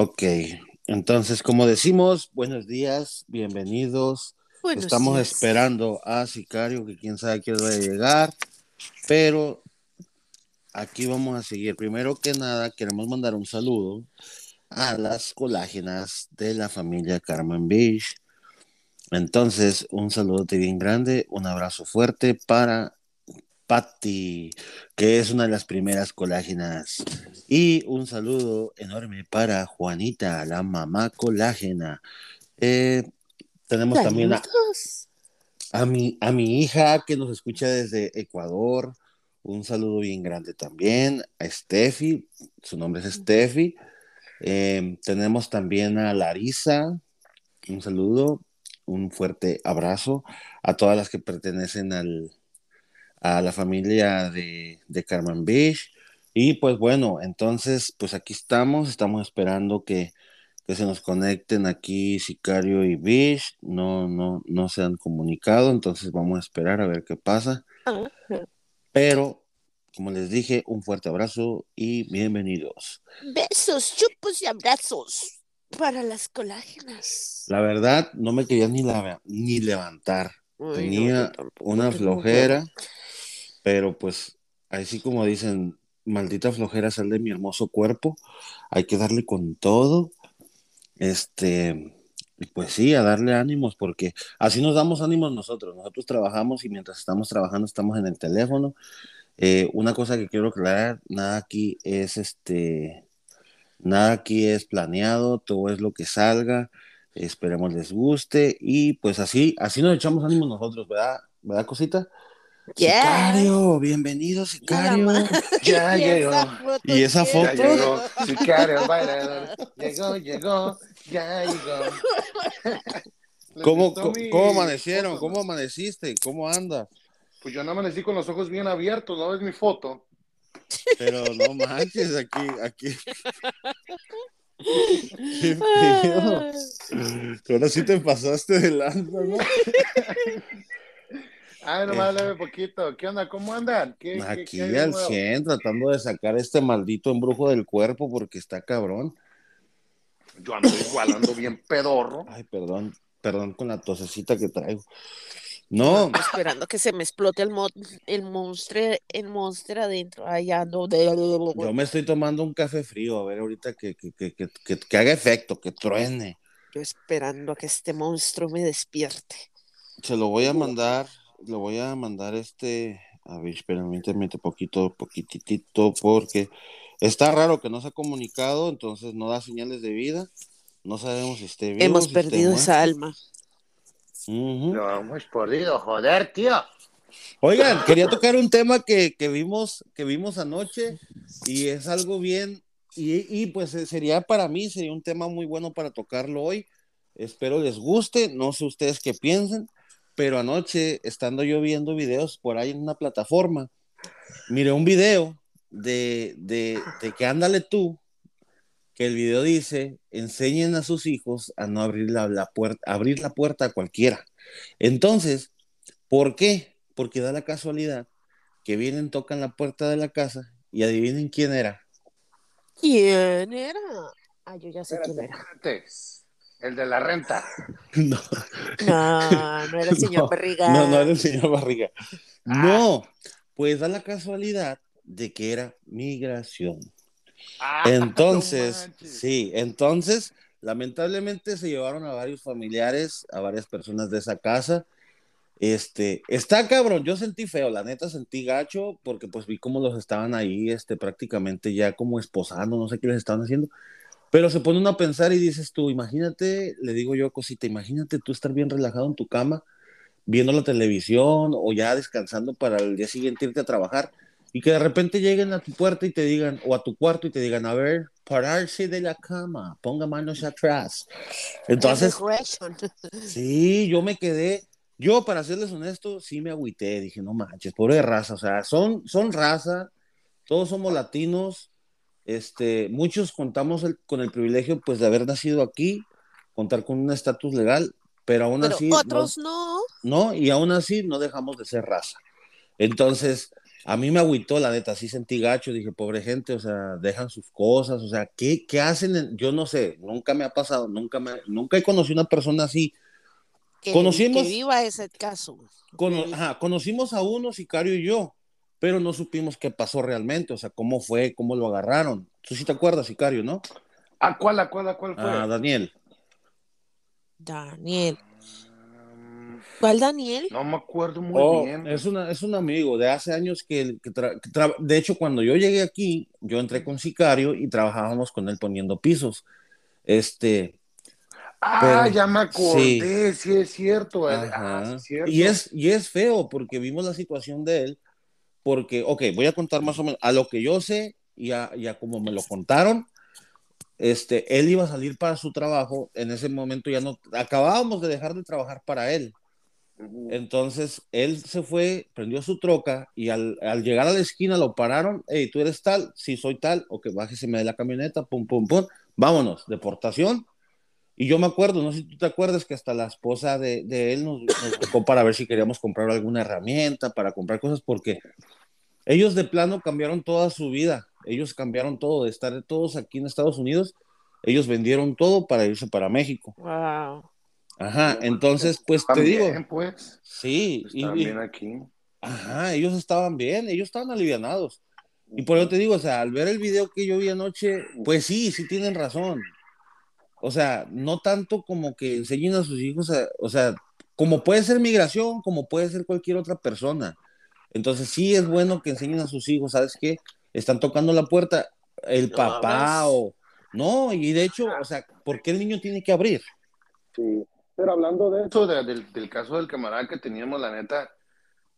Ok, entonces como decimos, buenos días, bienvenidos. Buenos Estamos días. esperando a Sicario, que quién sabe quién va a llegar, pero aquí vamos a seguir. Primero que nada, queremos mandar un saludo a las colágenas de la familia Carmen Beach. Entonces, un saludote bien grande, un abrazo fuerte para Patty, que es una de las primeras colágenas. Y un saludo enorme para Juanita, la mamá colágena. Eh, tenemos también a, mi, a mi hija que nos escucha desde Ecuador. Un saludo bien grande también a Steffi, su nombre es Steffi. Eh, tenemos también a Larisa, un saludo, un fuerte abrazo a todas las que pertenecen al, a la familia de, de Carmen Beach. Y pues bueno, entonces, pues aquí estamos, estamos esperando que, que se nos conecten aquí Sicario y Beach. No, no, no se han comunicado, entonces vamos a esperar a ver qué pasa. Ajá. Pero, como les dije, un fuerte abrazo y bienvenidos. Besos, chupos y abrazos para las colágenas. La verdad, no me quería ni, la, ni levantar. Ay, no, Tenía una flojera, pero pues, así como dicen, maldita flojera sal de mi hermoso cuerpo, hay que darle con todo. Este, pues sí, a darle ánimos, porque así nos damos ánimos nosotros. Nosotros trabajamos y mientras estamos trabajando estamos en el teléfono. Eh, una cosa que quiero aclarar, nada aquí es este, nada aquí es planeado, todo es lo que salga. Esperemos les guste y pues así, así nos echamos ánimos nosotros, ¿verdad? ¿Verdad, cosita? Yes. Sicario, bienvenido, Sicario. Ya ¿Y llegó. ¿Y esa foto? Ya llegó. Sicario bailador. Llegó, llegó. Ya llegó. ¿Les ¿Cómo, cómo, mi cómo amanecieron? foto, ¿Cómo amaneciste? ¿Cómo andas? Pues yo no amanecí con los ojos bien abiertos, ¿no ves mi foto? Pero no manches, aquí, aquí. Qué feo. Ahora sí te pasaste de lanza, ¿no? Ay, nomás leve poquito. ¿Qué onda? ¿Cómo andan? ¿Qué, qué- Aquí qué al nuevo? 100, tratando de sacar este maldito embrujo del cuerpo porque está cabrón. Yo ando igual, ando bien pedorro. Ay, perdón, perdón con la tosecita que traigo. No, Esperando que se me explote el, mo el monstruo, el monstruo adentro. Ay, ando de... yo me estoy tomando un café frío, a ver ahorita que, que, que, que, que- que haga efecto, que truene. Yo esperando a que este monstruo me despierte. Se lo voy a mandar, lo voy a mandar este, a ver, permíteme un poquito, poquitito, porque está raro que no se ha comunicado, entonces no da señales de vida. No sabemos si esté vivo. Hemos si perdido esa alma. Ujú. Lo hemos perdido, joder, tío. Oigan, quería tocar un tema que, que vimos, que vimos anoche y es algo bien, y, y pues eh, sería para mí, sería un tema muy bueno para tocarlo hoy. Espero les guste, no sé ustedes qué piensen, pero anoche, estando yo viendo videos por ahí en una plataforma, miré un video de, de, de que ándale tú, que el video dice, enseñen a sus hijos a no abrir la, la puerta, abrir la puerta a cualquiera. Entonces, ¿por qué? Porque da la casualidad que vienen, tocan la puerta de la casa y adivinen quién era. ¿Quién era? Ah, yo ya sé Espérate, quién era. El de la renta. No, No, no era el señor No, Barriga. no, no era el señor Barriga. No, pues da la casualidad de que era migración. Ah, Entonces, no sí, entonces, lamentablemente se llevaron a varios familiares, a varias personas de esa casa. Este, está cabrón, yo sentí feo, la neta sentí gacho, porque pues vi cómo los estaban ahí, este, prácticamente ya como esposando, no sé qué les estaban haciendo. Pero se pone uno a pensar y dices tú, imagínate, le digo yo cosita, imagínate tú estar bien relajado en tu cama, viendo la televisión o ya descansando para el día siguiente irte a trabajar y que de repente lleguen a tu puerta y te digan, o a tu cuarto y te digan, a ver, pararse de la cama, ponga manos atrás. Entonces, sí, yo me quedé, yo para serles honesto, sí me agüité, dije, no manches, pobre raza, o sea, son, son raza, todos somos latinos, este, muchos contamos el- con el privilegio pues de haber nacido aquí, contar con un estatus legal, pero aún Pero así... otros no. ¿no? Y aún así no dejamos de ser raza. Entonces, a mí me agüitó, la neta, sí sentí gacho, dije, pobre gente, o sea, dejan sus cosas, o sea, ¿qué, qué hacen? en- yo no sé, nunca me ha pasado, nunca me, nunca he conocido una persona así. Que, Conocimos- que viva ese caso. Cono- Que- ajá, conocimos a uno, Sicario y yo, pero no supimos qué pasó realmente, o sea, cómo fue, cómo lo agarraron. Tú sí te acuerdas, Sicario, ¿no? ¿A cuál, a cuál, a cuál fue? Ah, Daniel. Daniel. ¿Cuál Daniel? No me acuerdo muy Oh, bien. es, una, es un amigo de hace años que, que tra- que tra- de hecho cuando yo llegué aquí, yo entré con Sicario y trabajábamos con él poniendo pisos. Este, ah, pero- ya me acordé, sí, es cierto. ajá. Ah, sí, es cierto. y es y es feo porque vimos la situación de él, porque, ok, voy a contar más o menos a lo que yo sé y a, y a como me lo contaron. Este, él iba a salir para su trabajo, en ese momento ya no, acabábamos de dejar de trabajar para él. Entonces él se fue, prendió su troca y al, al llegar a la esquina lo pararon. Hey, tú eres tal, sí soy tal, o que bájese de la camioneta, pum, pum, pum, vámonos, deportación. Y yo me acuerdo, no sé si tú te acuerdas que hasta la esposa de, de él nos, nos buscó para ver si queríamos comprar alguna herramienta, para comprar cosas, porque ellos de plano cambiaron toda su vida. Ellos cambiaron todo, de estar todos aquí en Estados Unidos, ellos vendieron todo para irse para México. Wow. Ajá, entonces, pues te digo, pues. sí, y- Están y- bien aquí. Ajá, ellos estaban bien, ellos estaban alivianados. Y por eso te digo, o sea, al ver el video que yo vi anoche, pues sí, sí tienen razón. O sea, no tanto como que enseñen a sus hijos, a- o sea, como puede ser migración, como puede ser cualquier otra persona. Entonces sí es bueno que enseñen a sus hijos, ¿sabes qué? Están tocando la puerta, el No papá o... No, y de hecho, o sea, ¿por qué el niño tiene que abrir? Sí, pero hablando de eso, de- del, del caso del camarada que teníamos, la neta,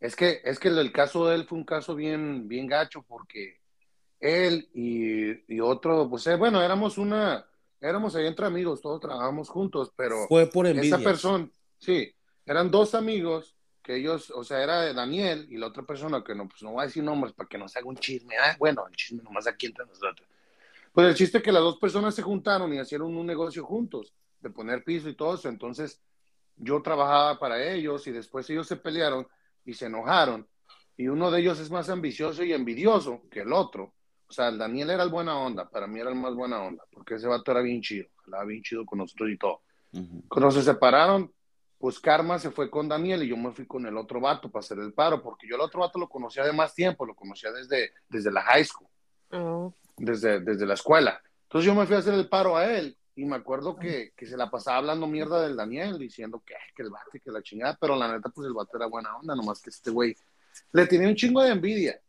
es que, es que el caso de él fue un caso bien, bien gacho porque él y, y otro, pues eh, bueno, éramos una, éramos ahí entre amigos, todos trabajábamos juntos, pero Fue por envidia. esa persona, sí, eran dos amigos que ellos, o sea, era Daniel y la otra persona que no, pues no voy a decir nombres para que no se haga un chisme, ah, bueno, el chisme nomás aquí entre nosotros. Pues el chiste es que las dos personas se juntaron y hicieron un negocio juntos, de poner piso y todo eso, entonces yo trabajaba para ellos y después ellos se pelearon y se enojaron y uno de ellos es más ambicioso y envidioso que el otro. O sea, el Daniel era el buena onda, para mí era el más buena onda, porque ese vato era bien chido, hablaba bien chido con nosotros y todo. Cuando se separaron, pues Karma se fue con Daniel y yo me fui con el otro vato para hacer el paro, porque yo el otro vato lo conocía de más tiempo, lo conocía desde, desde la high school, Oh. desde, desde la escuela. Entonces yo me fui a hacer el paro a él y me acuerdo que, que se la pasaba hablando mierda del Daniel, diciendo que, que el vato y que la chingada, pero la neta, pues el vato era buena onda, nomás que este güey le tenía un chingo de envidia.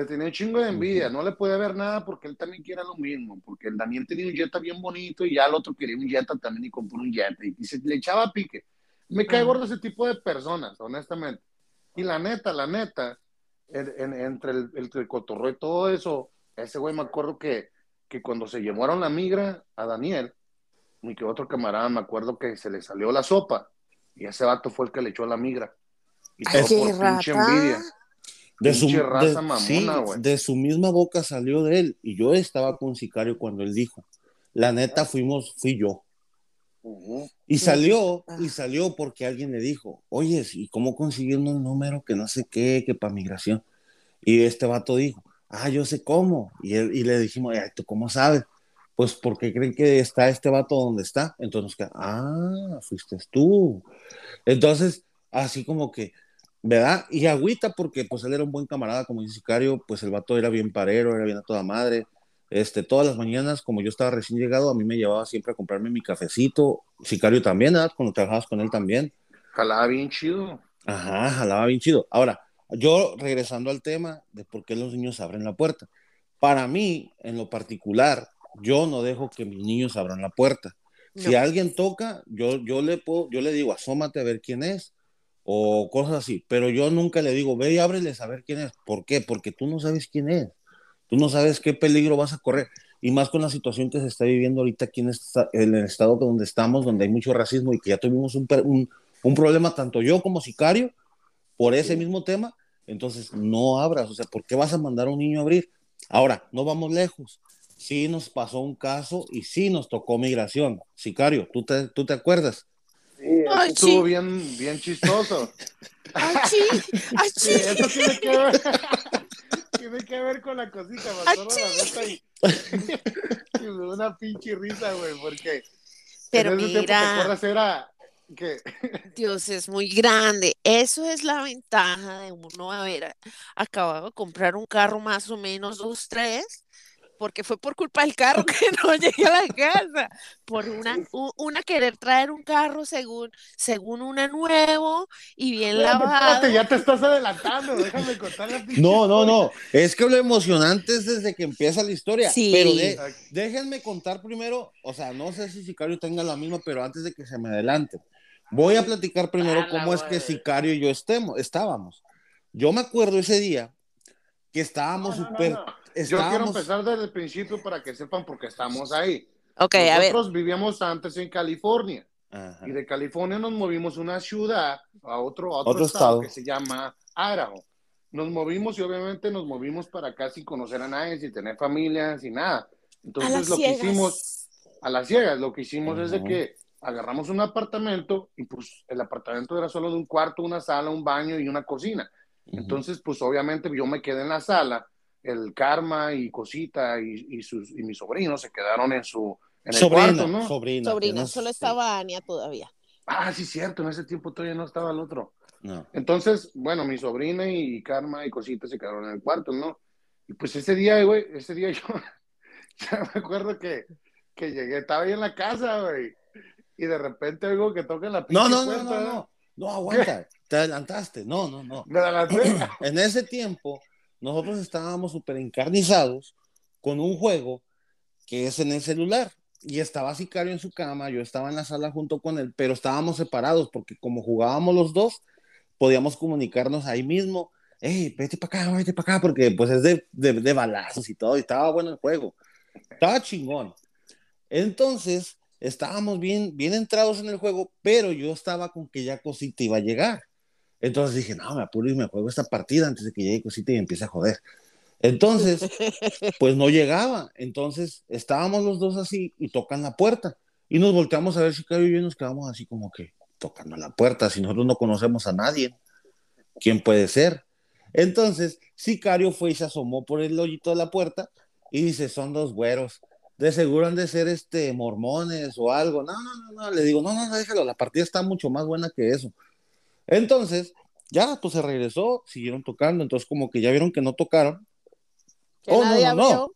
Le tenía un chingo de envidia, no le puede ver nada porque él también quiere lo mismo, porque el Daniel tenía un Jetta bien bonito y ya el otro quería un Jetta también y compró un Jetta y, se le echaba pique. Me cae gordo ese tipo de personas, honestamente. Y la neta, la neta, en- en- entre el, el, cotorreo y todo eso, ese güey me acuerdo que, que cuando se llevaron la migra a Daniel, y que otro camarada, me acuerdo que se le salió la sopa y ese vato fue el que le echó la migra. Y todo ¡Qué por pinche rata! envidia. De su, Pinche raza de- mamona, sí, güey. de su misma boca salió de él. Y yo estaba con Sicario cuando él dijo. La neta fuimos, fui yo. Y salió, Ah. y salió porque alguien le dijo, oye, ¿y cómo consiguieron un número que no sé qué, que para migración? Y este vato dijo, ah, yo sé cómo. Y, él, y le dijimos, "Ay, ¿tú cómo sabes? Pues porque creen que está este vato donde está. Entonces, que, ah, fuiste tú. Entonces, así como que, ¿verdad? Y agüita porque pues él era un buen camarada, como dice Sicario, pues el vato era bien parero, era bien a toda madre. Este, todas las mañanas, como yo estaba recién llegado, a mí me llevaba siempre a comprarme mi cafecito. Sicario también, ¿verdad? Cuando trabajabas con él también. Jalaba bien chido. Ajá, jalaba bien chido. Ahora, yo regresando al tema de por qué los niños abren la puerta. Para mí, en lo particular, yo no dejo que mis niños abran la puerta. Si No. alguien toca, yo, yo, le puedo, yo le digo, asómate a ver quién es, o cosas así, pero yo nunca le digo, ve y ábreles a ver quién es. ¿Por qué? Porque tú no sabes quién es. Tú no sabes qué peligro vas a correr. Y más con la situación que se está viviendo ahorita aquí en, esta- en el estado donde estamos, donde hay mucho racismo y que ya tuvimos un, un, un problema, tanto yo como sicario, por ese mismo tema. Entonces, no abras. O sea, ¿por qué vas a mandar a un niño a abrir? Ahora, no vamos lejos. Sí nos pasó un caso y sí nos tocó migración. Sicario, ¿tú te, tú te acuerdas? Sí, Ay, estuvo sí. bien, bien chistoso. ¡Achí! Sí, ¡Achí! eso tiene que ver. tiene que ver con la cosita, la y, y me una pinche risa, güey, porque Pero en ese tiempo, ¿te mira, acuerdas? Era que Dios es muy grande. Eso es la ventaja de uno haber acabado de comprar un carro más o menos dos, tres, porque fue por culpa del carro que no llegué a la casa. Por una, una querer traer un carro según, según una nuevo y bien Espérate, lavado. espérate, ya te estás adelantando, déjame contar la No, no, no. Es que lo emocionante es desde que empieza la historia. Sí. Pero de- déjenme contar primero, o sea, no sé si Sicario tenga la misma, pero antes de que se me adelante, voy a platicar primero cómo es que. Sicario y yo estemos, estábamos. Yo me acuerdo ese día que estábamos No, no, no, súper. no. Yo quiero empezar desde el principio para que sepan por qué estamos ahí. Ok, a ver. Nosotros vivíamos antes en California Ajá. y de California nos movimos a una ciudad, a otro, a otro, Otro estado, estado. que se llama Idaho. Nos movimos y obviamente nos movimos para acá sin conocer a nadie, sin tener familia, sin nada. A Entonces lo que ciegas. hicimos a las ciegas, lo que hicimos es de que agarramos un apartamento y pues el apartamento era solo de un cuarto, una sala, un baño y una cocina. Entonces, pues obviamente yo me quedé en la sala, el Karma y Cosita y, y sus, y mis sobrinos se quedaron en su en el sobrina, cuarto, ¿no? sobrina. Sobrina, solo sí. estaba Ania todavía. Ah, sí, cierto, en ese tiempo todavía no estaba el otro. No. Entonces, bueno, mi sobrina y Karma y Cosita se quedaron en el cuarto, ¿no? Y pues ese día, güey, ese día yo, ya me acuerdo que, que llegué, estaba ahí en la casa, güey, y de repente oigo que tocan la pinche No, no, no, puerta, no, no. No, aguanta. Te adelantaste. No, no, no. Me adelanté. En ese tiempo, nosotros estábamos súper encarnizados con un juego que es en el celular. Y estaba Sicario en su cama, yo estaba en la sala junto con él, pero estábamos separados porque como jugábamos los dos, podíamos comunicarnos ahí mismo. Hey, vete para acá, vete para acá, porque pues es de, de, de balazos y todo, y estaba bueno el juego. Estaba chingón. Entonces, estábamos bien, bien entrados en el juego, pero yo estaba con que ya Cosita iba a llegar. Entonces dije, no, me apuro y me juego esta partida antes de que llegue Cosita y empiece a joder. Entonces, pues no llegaba. Entonces, estábamos los dos así y tocan la puerta. Y nos volteamos a ver Sicario y yo y nos quedamos así como que tocando la puerta. Si nosotros no conocemos a nadie, ¿quién puede ser? Entonces, Sicario fue y se asomó por el hoyito de la puerta y dice, son dos güeros. De seguro han de ser este mormones o algo. No, no, no, no. Le digo, no, no, déjalo. La partida está mucho más buena que eso. Entonces, ya, pues se regresó, siguieron tocando. Entonces, como que ya vieron que no tocaron. Que Oh, no, nadie no, no.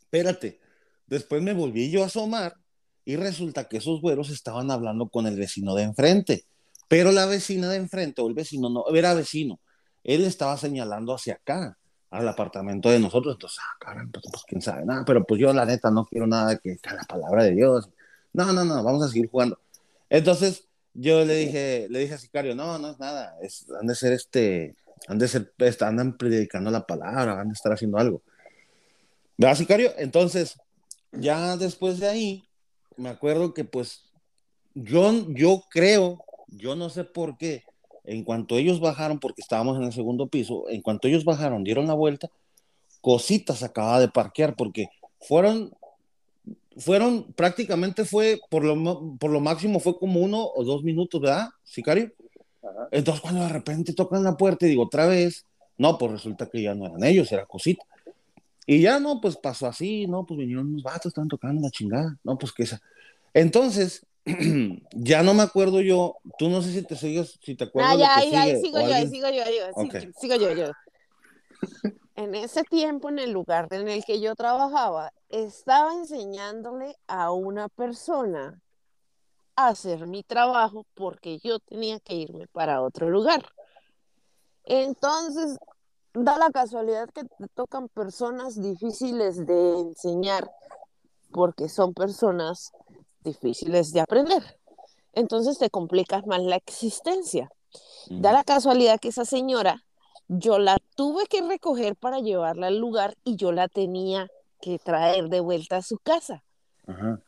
Espérate. Después me volví yo a asomar y resulta que esos güeros estaban hablando con el vecino de enfrente. Pero la vecina de enfrente, o el vecino, no, era vecino. Él estaba señalando hacia acá, al apartamento de nosotros. Entonces, ah, caramba, pues, pues, quién sabe nada. Pero pues yo, la neta, no quiero nada que que la palabra de Dios. No, no, no, vamos a seguir jugando. Entonces, yo le dije, le dije a Sicario, no, no es nada. Es, han de ser este, han de ser, andan predicando la palabra, van a estar haciendo algo. ¿Verdad, Sicario? Entonces, ya después de ahí, me acuerdo que pues yo, yo creo, yo no sé por qué, en cuanto ellos bajaron, porque estábamos en el segundo piso, en cuanto ellos bajaron, dieron la vuelta, Cositas acababa de parquear, porque fueron, fueron, prácticamente fue, por lo, por lo máximo fue como uno o dos minutos, ¿verdad, Sicario? Ajá. Entonces cuando de repente tocan la puerta y digo, otra vez, no, pues resulta que ya no eran ellos, era Cosita. Y ya no, pues pasó así, no, pues vinieron unos vatos, estaban tocando la chingada, no, pues que esa. Entonces, ya no me acuerdo yo, tú no sé si te sigues, si te acuerdas Ah, ya, ahí, ahí sigue, sigo o yo, ahí alguien- sigo yo, ahí Ok. sigo yo, yo. En ese tiempo, en el lugar en el que yo trabajaba, estaba enseñándole a una persona a hacer mi trabajo porque yo tenía que irme para otro lugar. Entonces, da la casualidad que te tocan personas difíciles de enseñar porque son personas difíciles de aprender. Entonces te complicas más la existencia. Da la casualidad que esa señora, yo la tuve que recoger para llevarla al lugar y yo la tenía que traer de vuelta a su casa. Ajá.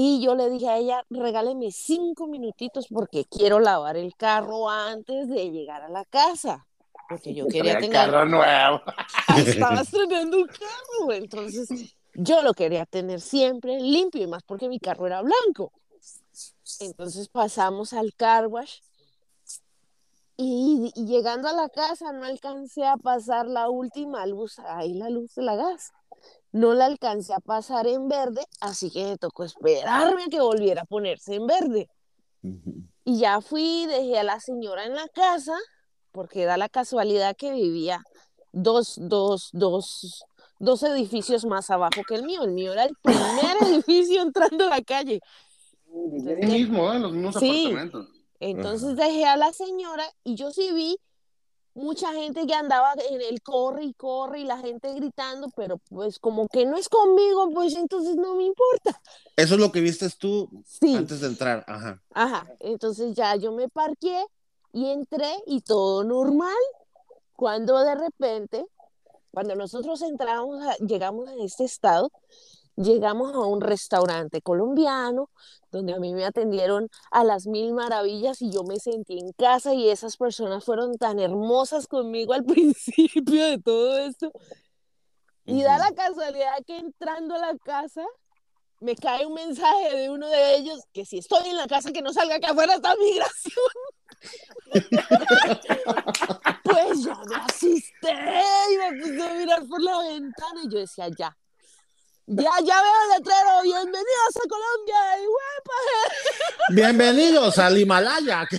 Y yo le dije a ella, regáleme cinco minutitos porque quiero lavar el carro antes de llegar a la casa. Porque yo quería Traía tener... carro nuevo. Estaba estrenando un carro, entonces yo lo quería tener siempre limpio y más porque mi carro era blanco. Entonces pasamos al car wash Y, y llegando a la casa no alcancé a pasar la última luz, ahí la luz de la gas. No la alcancé a pasar en verde, así que me tocó esperarme a que volviera a ponerse en verde. Y ya fui, dejé a la señora en la casa, porque da la casualidad que vivía dos, dos, dos, dos edificios más abajo que el mío. El mío era el primer edificio entrando a la calle. Ahí mismo, ¿eh? los mismos Sí. apartamentos. Entonces dejé a la señora y yo sí vi mucha gente que andaba en el corre y corre y la gente gritando, pero pues como que no es conmigo, pues entonces no me importa. Eso es lo que viste tú Sí. antes de entrar. Ajá. Ajá, entonces ya yo me parqué y entré y todo normal. Cuando de repente, cuando nosotros entramos, a- llegamos a este estado, llegamos a un restaurante colombiano donde a mí me atendieron a las mil maravillas y yo me sentí en casa y esas personas fueron tan hermosas conmigo al principio de todo esto. Y da la casualidad que entrando a la casa me cae un mensaje de uno de ellos que si estoy en la casa que no salga que afuera está migración. pues yo me asusté y me puse a mirar por la ventana y yo decía ya. Ya, ya veo el letrero, bienvenidos a Colombia, y huepa. Bienvenidos al Himalaya.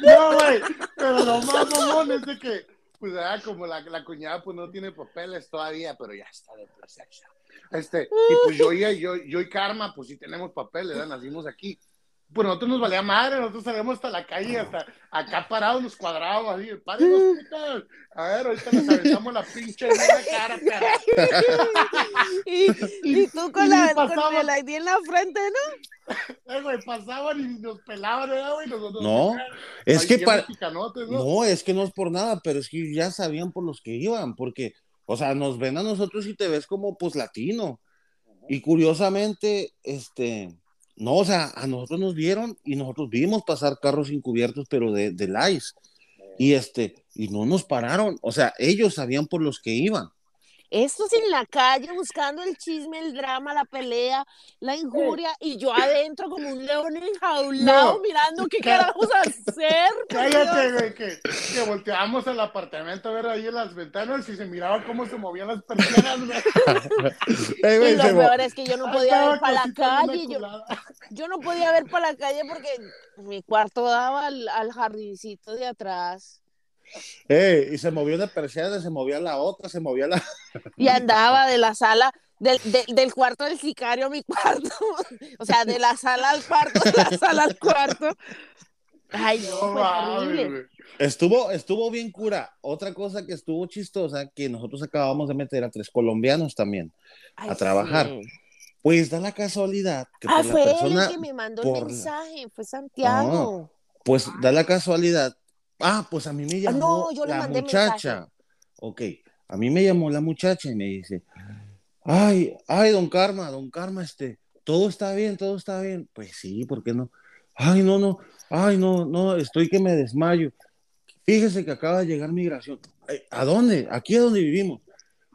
No, güey, pero lo más mamón es de que, pues, ah, como la, la cuñada, pues, no tiene papeles todavía, pero ya está de presencia. Este, y pues yo, y- yo, yo y Karma, pues sí tenemos papeles, ¿verdad? Nacimos aquí. Pues nosotros nos valía madre, nosotros salimos hasta la calle, hasta acá parados, los cuadrados, así, párenos, putas. A ver, ahorita les aventamos la pinche en la cara, perra. Y, y tú con, y la, pasaba- con el ID en la frente, ¿no? Eh, güey, pasaban y nos pelaban, ¿verdad, güey? Nosotros, No, es ahí que para... ¿no? No, es que no es por nada, pero es que ya sabían por los que iban, porque, o sea, nos ven a nosotros y te ves como pues latino. Y curiosamente, este, no, o sea, a nosotros nos vieron y nosotros vimos pasar carros encubiertos, pero de, de ICE. Y este, y no nos pararon, o sea, ellos sabían por los que iban. Estos en la calle buscando el chisme, el drama, la pelea, la injuria, y yo adentro como un león enjaulado No. mirando qué carajos hacer. Cállate, güey, que, que volteábamos al apartamento a ver ahí en las ventanas y se miraba cómo se movían las güey. Ey, Y lo se peor es que yo no podía Estaba ver para la calle, yo, yo no podía ver para la calle porque mi cuarto daba al, al jardincito de atrás. Ey, y se movió una persiana, se movía la otra, se movía la... Y andaba de la sala, del, del- del cuarto del sicario a mi cuarto. O sea, de la sala al cuarto, de la sala al cuarto. Ay, no, fue. Estuvo, estuvo bien cura. Otra cosa que estuvo chistosa, que nosotros acabamos de meter a tres colombianos también. Ay, a trabajar. sí. Pues da la casualidad que Ah, por la fue él persona, el que me mandó el la- mensaje, fue Santiago. pues da la casualidad. Ah, pues a mí me llamó no, yo la mandé muchacha. Ok, a mí me llamó la muchacha y me dice, ay, ay, don Karma, don Karma, este, todo está bien, todo está bien. Pues sí, ¿por qué no? Ay, no, no, ay, no, no, estoy que me desmayo. Fíjese que acaba de llegar migración. ¿A dónde? Aquí es donde vivimos.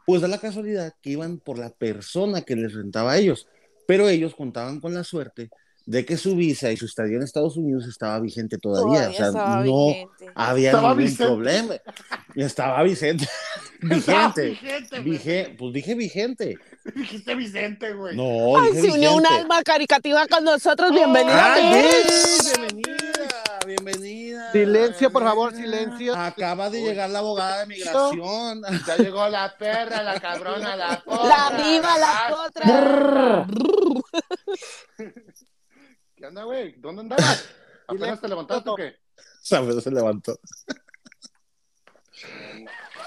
Pues da la casualidad que iban por la persona que les rentaba a ellos, pero ellos contaban con la suerte de que su visa y su estadía en Estados Unidos estaba vigente todavía. o sea, estaba no vigente. había Estaba ningún Vicente. problema. Y estaba vigente. vigente, güey. Vige- pues dije vigente. Dijiste Vicente, güey. No, Ay, dije se unió un vigente. alma caricativa con nosotros. Bienvenida. ¡Ay, Miss. bienvenida! Bienvenida. Silencio, por favor, silencio. Acaba de llegar la abogada de migración. Ya llegó la perra, la cabrona, la potra. La viva, la otra. ¿Qué onda, güey? ¿Dónde andabas? ¿Apenas te levantaste o qué? Sabes, se levantó.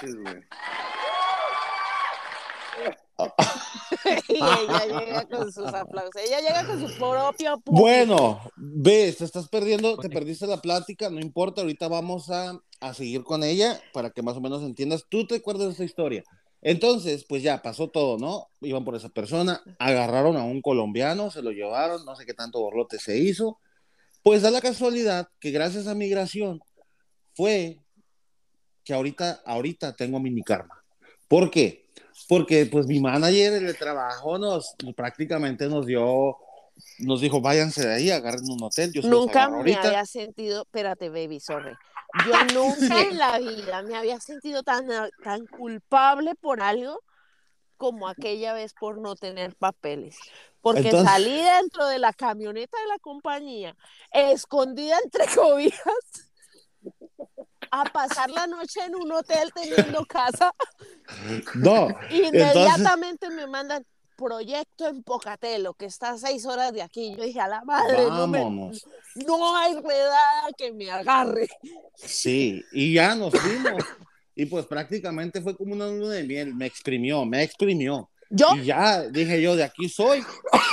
Sí, güey. Y ella llega con sus aplausos. Ella llega con su propio público. Bueno, ves, te estás perdiendo, te perdiste la plática, no importa, ahorita vamos a, a seguir con ella para que más o menos entiendas. Tú te acuerdas de esta historia. Entonces, pues ya pasó todo, ¿no? Iban por esa persona, agarraron a un colombiano, se lo llevaron, no sé qué tanto borlote se hizo. Pues da la casualidad que gracias a migración fue que ahorita, ahorita tengo mini karma. ¿Por qué? Porque pues mi manager en el trabajo nos prácticamente nos dio, nos dijo, váyanse de ahí, agarren un hotel. Yo Nunca me ahorita. había sentido, espérate, baby, sorry. Yo nunca en la vida me había sentido tan, tan culpable por algo como aquella vez por no tener papeles. Porque Entonces- salí dentro de la camioneta de la compañía, escondida entre cobijas, a pasar la noche en un hotel teniendo casa. No, Inmediatamente me mandan proyecto en Pocatelo, que está a seis horas de aquí. Yo dije, a la madre, no, me- vámonos. No hay redada que me agarre. Sí, y ya nos fuimos. Y pues prácticamente fue como una luna de miel. Me exprimió, me exprimió. Yo, Y ya dije yo, de aquí soy.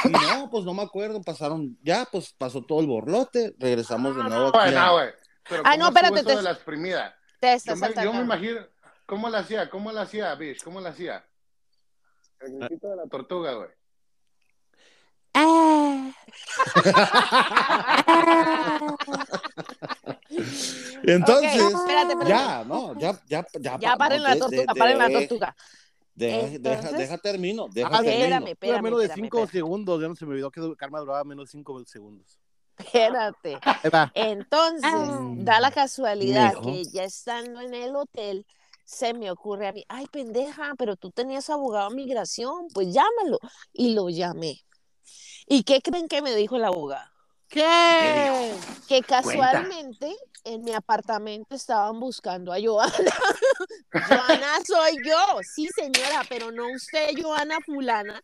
Y no, pues no me acuerdo. Pasaron, ya, pues pasó todo el borlote. Regresamos de nuevo aquí. Bueno, a- güey. Pero Ah, ¿cómo no, espérate, te- de la exprimida? te Yo me, yo me atacando. imagino, ¿cómo la hacía? ¿Cómo la hacía, bitch? ¿Cómo la hacía? El gritito de la tortuga, güey. Ah. Entonces, Ok, espérate, espérate. ya, no, ya, ya, ya. Ya paren la tortuga, paren la tortuga. Deja, deja, Entonces- deja termino, deja Ah, termino. espérame, menos de espérame, 5 espérame. segundos. Ya no se me olvidó que Karma duraba menos de 5 segundos. Espérate. Entonces, Ah. da la casualidad que ya estando en el hotel, se me ocurre a mí, ay pendeja, pero tú tenías abogado de migración, pues llámalo. Y lo llamé. ¿Y qué creen que me dijo el abogado? ¿Qué? Que casualmente en mi apartamento estaban buscando a Joana. Joana soy yo, sí señora, pero no usted, Joana fulana,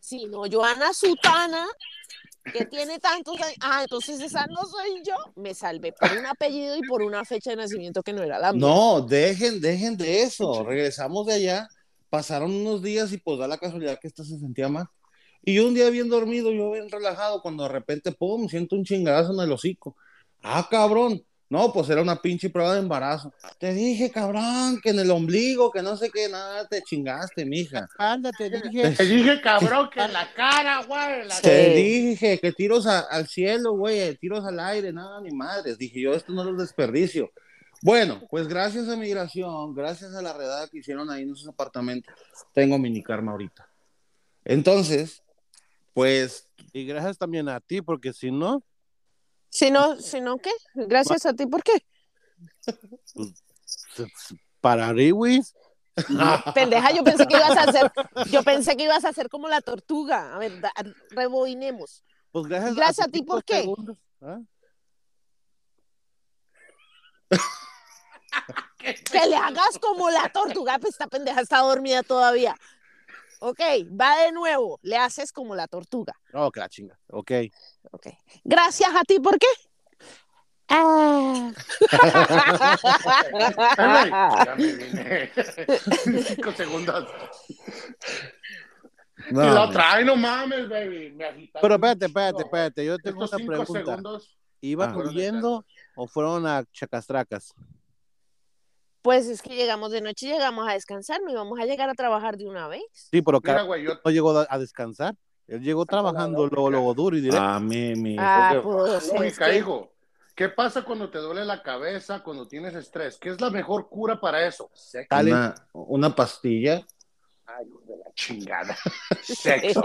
sino Joana Sutana, que tiene tantos años. Ah, entonces esa no soy yo. Me salvé por un apellido y por una fecha de nacimiento que no era la mía. No, dejen, dejen de eso. Regresamos de allá, pasaron unos días y pues da la casualidad que esta se sentía mal. Y yo un día bien dormido, yo bien relajado, cuando de repente, pum, siento un chingadazo en el hocico. Ah, cabrón. No, pues era una pinche prueba de embarazo. Te dije, cabrón, que en el ombligo, que no sé qué, nada, te chingaste, mija. Ándate, dije. Te dije, cabrón, que en la cara, güey. la-. Te dije que tiros a- al cielo, güey, tiros al aire, nada, ni madres. Dije yo, esto no los desperdicio. Bueno, pues gracias a migración, gracias a la redada que hicieron ahí en esos apartamentos, tengo mini karma ahorita. Entonces, pues, Y gracias también a ti, porque si no, Si no, si no, ¿qué? Gracias a ti, ¿por qué? se- se- para Ariwis, Pendeja, yo pensé que ibas a hacer, yo pensé que ibas a hacer como la tortuga. A ver, da- rebobinemos. pues gracias, Gracias a ti, ¿por qué? segundos, ¿ah? Que le hagas como la tortuga, pues esta pendeja está dormida todavía. Ok, va de nuevo, le haces como la tortuga. Oh, que la chinga. Ok. Ok. Gracias a ti, ¿por qué? Ah. Ay, güey, ya me vine. Cinco segundos. no, y la otra, ay, no mames, baby. Me agitaron Pero espérate, espérate, espérate. Yo tengo Estos una cinco pregunta. segundos. ¿Iban Ah. huyendo o fueron a Chacastracas? Pues es que llegamos de noche, llegamos a descansar, no íbamos a llegar a trabajar de una vez. Sí, pero Mira, Carlos güey, yo no llegó a a descansar. Él llegó trabajando luego, luego duro y directo. a mí, mi Ah, pues es que- hijo. ¿Qué pasa cuando te duele la cabeza, cuando tienes estrés? ¿Qué es la mejor cura para eso? Sexo. Dale. una, una pastilla. Ay, de la chingada. Sexo.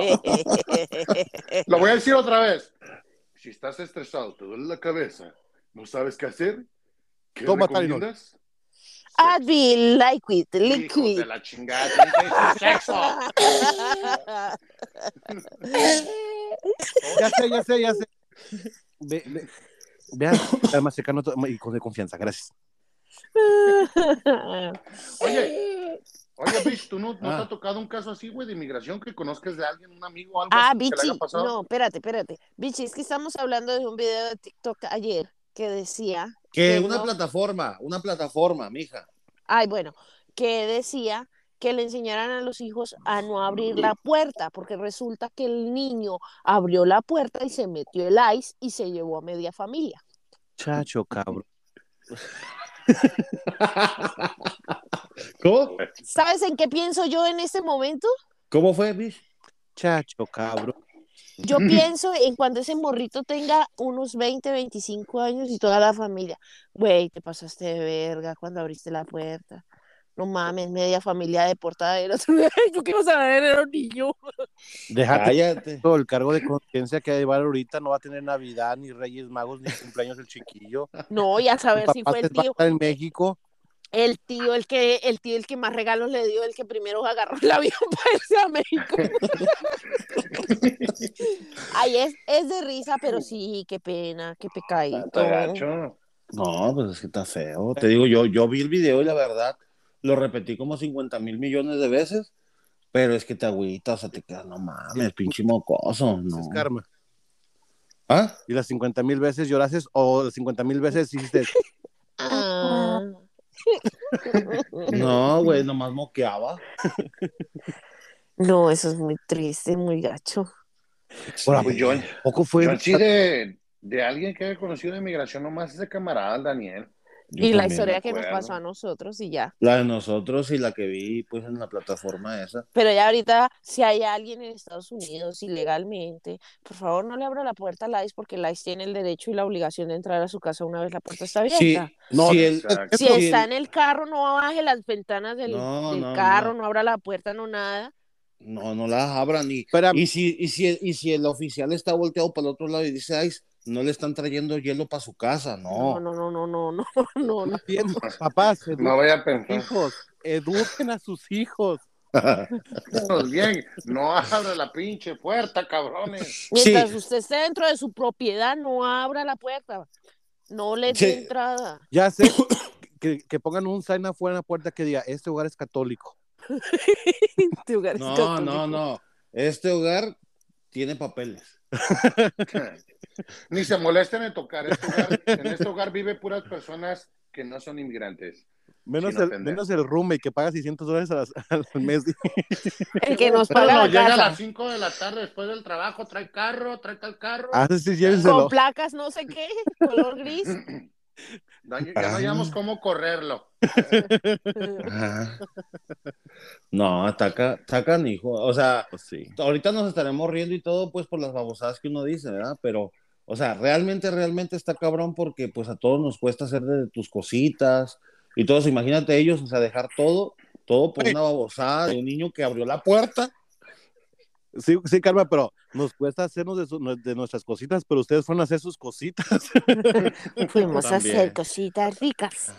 Lo voy a decir otra vez. Si estás estresado, te duele la cabeza, no sabes qué hacer, ¿qué Toma recomiendas? Advil, liquid, Hijo de liquid. la chingada, sexo. Ya sé, ya sé, ya sé. Ve, ve, vean, más cercano y con de confianza, gracias. Oye, oye, Bish, ¿tú no, no te Ah. ha tocado un caso así, güey, de inmigración que conozcas de alguien, un amigo, algo Ah, así que le Bichi, haya pasado? no, espérate, espérate. Bichi, es que estamos hablando de un video de TikTok ayer que decía Que una no. plataforma, una plataforma, mija. Ay, bueno, que decía que le enseñaran a los hijos a no abrir la puerta, porque resulta que el niño abrió la puerta y se metió el ice y se llevó a media familia. Chacho, cabrón. ¿Cómo? ¿Sabes en qué pienso yo en este momento? ¿Cómo fue, Bish? Chacho, cabrón. Yo pienso en cuando ese morrito tenga unos 20, 25 años y toda la familia. Güey, te pasaste de verga cuando abriste la puerta. No mames, media familia deportada. Era yo quiero saber, era un niño. Déjate Cállate. todo el cargo de conciencia que va a llevar ahorita. No va a tener Navidad, ni Reyes Magos, ni cumpleaños el chiquillo. No, ya saber si Papá fue el va a tío. estar en México. El tío, el que, el tío, el que más regalos le dio, el que primero agarró el avión para irse a México. Ay, es, es de risa, pero sí, qué pena, qué pecadito. No, pues es que está feo. Te digo, yo, yo vi el video y la verdad lo repetí como 50 mil millones de veces, pero es que te agüitas, o sea, te quedas, no mames, pinche mocoso, no. Es karma. ¿Ah? Y las 50 mil veces lloraste o las 50 mil veces hiciste. Ah. No, güey, nomás moqueaba. No, eso es muy triste, muy gacho. Pues yo, poco fue. yo de, de alguien que haya conocido de migración, nomás ese camarada, el Daniel. Yo y la historia que nos pasó a nosotros y ya. La de nosotros y la que vi pues en la plataforma esa. Pero ya ahorita, si hay alguien en Estados Unidos ilegalmente, por favor no le abra la puerta a Lice porque Lice tiene el derecho y la obligación de entrar a su casa una vez la puerta está Sí, abierta. No, si el-. Si está en el carro, no baje las ventanas del, No, del no, carro, no. no. abra la puerta, no nada. No, no las abran. Y, Espérame. y, si, y, si, y si el oficial está volteado para el otro lado y dice, ay, no le están trayendo hielo para su casa, No, no. no, no, no, no, no, no, papás, eduquen No vaya a pensar. hijos. Eduquen a sus hijos. Pues bien, no abra la pinche puerta, cabrones. Mientras Sí. usted esté dentro de su propiedad, no abra la puerta. No le dé Sí. entrada. Ya sé que, que pongan un sign afuera en la puerta que diga: Este hogar es católico. Este lugar es No, católico. no, no. Este hogar tiene papeles. Ni se molesten en tocar. Este hogar- en este hogar vive puras personas que no son inmigrantes. Menos, el, menos el roommate que paga 600 dólares al mes. El que nos paga no, la llega a las 5 de la tarde después del trabajo, trae carro, trae tal carro. Ah, sí, Con placas no sé qué, color gris. No, ya no hayamos cómo correrlo. No, ataca, atacan, hijo. O sea, Pues sí. ahorita nos estaremos riendo y todo, pues por las babosadas que uno dice, ¿verdad? Pero, o sea, realmente, realmente está cabrón porque pues a todos nos cuesta hacer de tus cositas y todos, imagínate ellos, o sea, dejar todo, todo por una babosada de un niño que abrió la puerta. Sí, sí, Karma, pero nos cuesta hacernos de, su- de nuestras cositas, pero ustedes fueron a hacer sus cositas. Fuimos a También. hacer cositas ricas.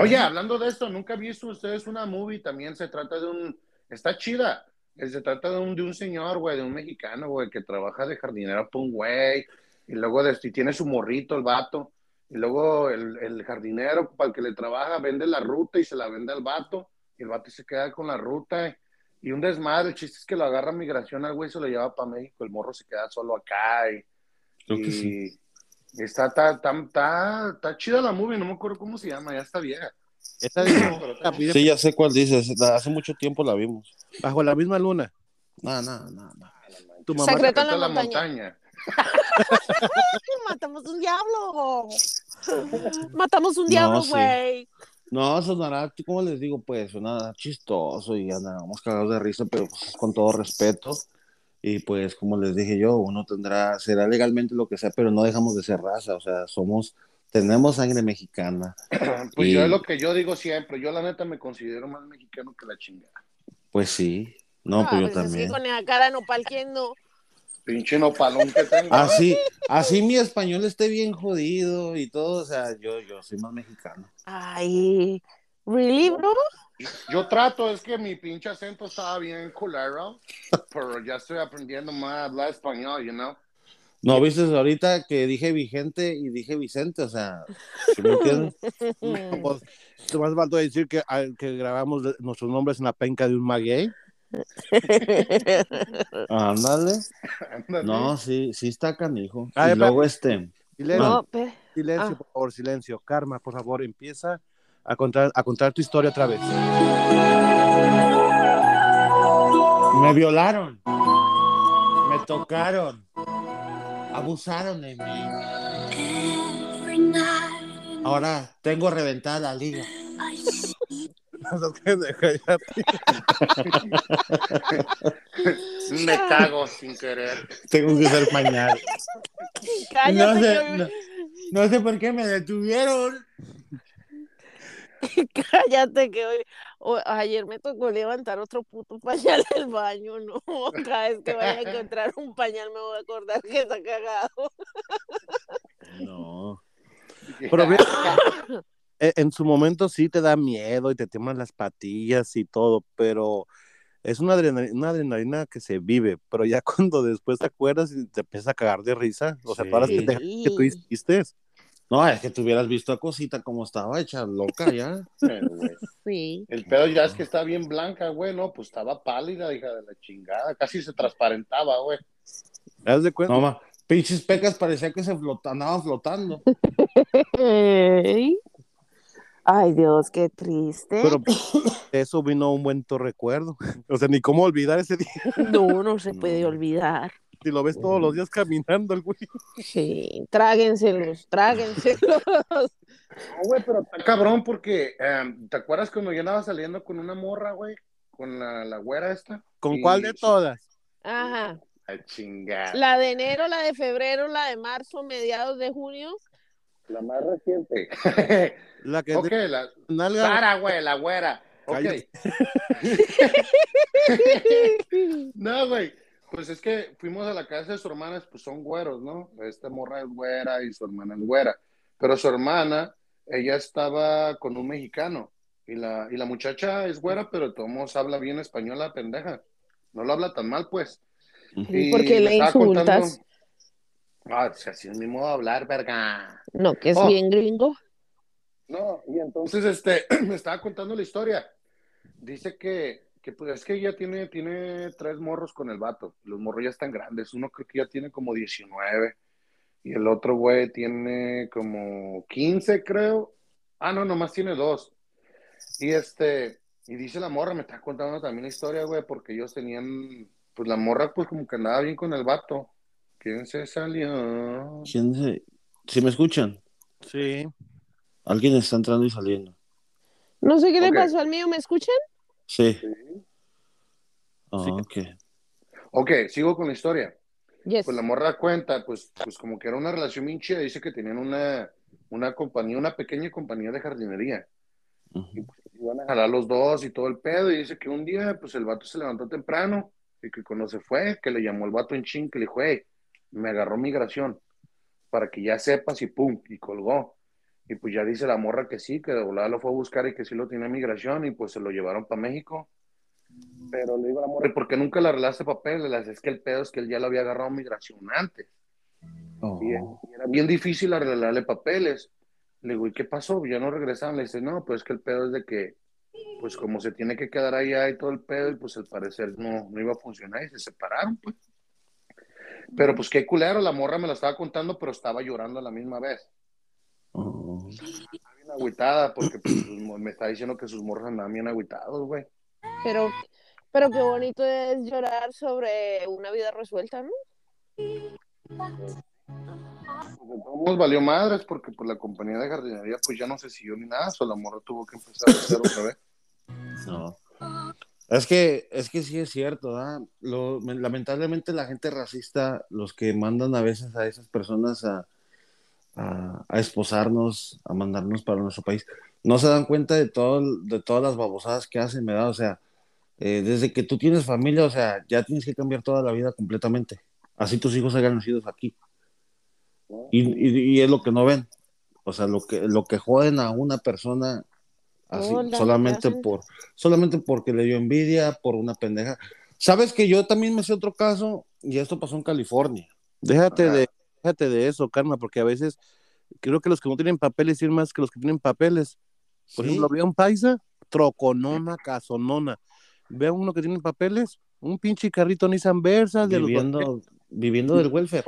Oye, hablando de esto, ¿nunca han visto ustedes una movie? También se trata de un... Está chida. Eh, Se trata de un, de un señor, güey, de un mexicano, güey, que trabaja de jardinero para un güey. Y luego de, y tiene su morrito, el vato. Y luego el, el jardinero para el que le trabaja vende la ruta y se la vende al vato. Y el vato se queda con la ruta. Y un desmadre. El chiste es que lo agarra migración al güey y se lo lleva para México. El morro se queda solo acá. Y, Creo que y- sí. y está, está, está, está, está chida la movie, no me acuerdo cómo se llama, ya está vieja. Esta de- Sí, ya sé cuál dices. Hace mucho tiempo la vimos. bajo la misma luna. No, no, no, no. Tu mamá Secreto en la montaña. Matamos un diablo. Matamos un diablo, güey. No, sonará, como les digo, pues, suena chistoso y andamos cagados de risa, pero pues, con todo respeto. Y pues, como les dije yo, uno tendrá, será legalmente lo que sea, pero no dejamos de ser raza, o sea, somos, tenemos sangre mexicana. Pues Y- yo es lo que yo digo siempre, yo la neta me considero más mexicano que la chingada. Pues sí, no, Ah, pues yo pues es que también. con esa cara no palquiendo. Pinche nopalón que tengo. Así, así mi español esté bien jodido y todo, o sea, yo, yo soy más mexicano. Ay, ¿really, bro? Yo trato, es que mi pinche acento estaba bien culero, pero ya estoy aprendiendo más a hablar español, you know. No, viste ahorita que dije vigente y dije Vicente, o sea, ¿sí me entiendes? Pues, más faltó decir que, al- que grabamos nuestros nombres en la penca de un maguey. Ándale. No, sí, sí está canijo. Ah, y luego este, Silencio, No, pe- silencio, ah. por favor, silencio. Karma, por favor, empieza a contar, a contar tu historia otra vez. me violaron, me tocaron, abusaron de mí. Ahora tengo reventada la liga. Me cago sin querer. Tengo que usar pañal. Cállate. No sé, que- no, no sé por qué me detuvieron. Cállate que hoy, o- ayer me tocó levantar otro puto pañal del baño, no. Cada vez que vaya a encontrar un pañal me voy a acordar que está cagado. No. Pero en su momento sí te da miedo y te teman las patillas y todo, pero es una adrenalina, una adrenalina que se vive, pero ya cuando después te acuerdas y te empiezas a cagar de risa, o sea, Sí. todas las pendejas que tú hiciste. No, es que tú hubieras visto a Cosita como estaba hecha loca ya. Pero, güey, Sí. El pedo ya es que está bien blanca, güey, no, pues estaba pálida, hija de la chingada, casi se transparentaba, güey. Haz de cuenta, No, ma, pinches pecas parecía que se flota- andaban flotando. Ay, Dios, qué triste. pero de eso vino un buen recuerdo. O sea, ni cómo olvidar ese día, No, no se puede No. olvidar. si lo ves todos los días caminando el güey. Sí, tráguenselos, tráguenselos. No, güey, pero está cabrón porque, em, ¿te acuerdas cuando yo andaba saliendo con una morra, güey? Con la, la güera esta. ¿Con Y- cuál de todas? Ajá. A chingar. La de enero, la de febrero, la de marzo, mediados de junio. La más reciente. La que ok, de la nalga. Sara, güey, la güera. Ok. Cállate. no, güey. Pues es que fuimos a la casa de su hermana, pues son güeros, ¿no? Esta morra es güera y su hermana es güera. Pero su hermana, ella estaba con un mexicano. Y la, y la muchacha es güera, pero de todos modos habla bien español la pendeja. No lo habla tan mal, pues. Y Porque le estaba contando- Ah, así es mi modo de hablar, verga. No, que es Oh. bien gringo. No, y entonces este, me estaba contando la historia. Dice que, que pues es que ella tiene, tiene tres morros con el vato. Los morros ya están grandes. Uno creo que ya tiene como 19. Y el otro güey tiene como 15, creo. Ah, no, nomás tiene dos. Y este, y dice la morra, me está contando también la historia, güey, porque ellos tenían, pues la morra pues como que andaba bien con el vato. ¿Quién se salió? ¿Quién se... ¿Sí me escuchan? Sí. Alguien está entrando y saliendo. No sé qué le pasó al mío, ¿me escuchan? Sí. Sí. Ah, Sí. ok. Ok, sigo con la historia. Yes. Pues la morra cuenta, pues, pues como que era una relación bien chida, dice que tenían una, una compañía, una pequeña compañía de jardinería. Ujú. Iban a jalar los dos y todo el pedo, y dice que un día, pues el vato se levantó temprano, y que cuando se fue, que le llamó el vato en chin, que le dijo, hey, me agarró migración, para que ya sepas, y pum, y colgó. Y pues ya dice la morra que sí, que de volada lo fue a buscar y que sí lo tenía migración, y pues se lo llevaron para México. Pero le digo a la morra, ¿y por qué nunca le arreglaste papeles? Es que el pedo es que él ya lo había agarrado migración antes. Oh. Y, y era bien difícil arreglarle papeles. Le digo, ¿y qué pasó? Ya no regresaron. Le dice, no, pues es que el pedo es de que, pues como se tiene que quedar allá y todo el pedo, y pues al parecer no, no iba a funcionar y se separaron, pues. Pero pues qué culero, la morra me lo estaba contando, pero estaba llorando a la misma vez. Oh. Estaba bien agüitada porque pues, me está diciendo que sus morros andaban bien agüitados, güey. Pero, pero qué bonito es llorar sobre una vida resuelta, ¿no? Pues, valió madres porque pues la compañía de jardinería pues ya no se siguió ni nada, solo la morra tuvo que empezar a hacer otra vez. No. Es que, es que sí es cierto. Lo- lamentablemente la gente racista, los que mandan a veces a esas personas a, a, a esposarnos, a mandarnos para nuestro país, no se dan cuenta de, todo, de todas las babosadas que hacen, ¿verdad? O sea, eh, desde que tú tienes familia, o sea, ya tienes que cambiar toda la vida completamente. Así tus hijos hayan nacido aquí. Y, y- y es lo que no ven. O sea, lo que, lo que joden a una persona así, solamente por, solamente porque le dio envidia, por una pendeja. Sabes que yo también me sé otro caso, y esto pasó en California. Déjate Ajá. de, déjate de eso, Karma, porque a veces creo que los que no tienen papeles tienen más que los que tienen papeles. Por Sí. ejemplo, ve a un paisa, troconona, casonona. Ve a uno que tiene papeles, un pinche carrito Nissan Versa de los viviendo, viviendo del welfare.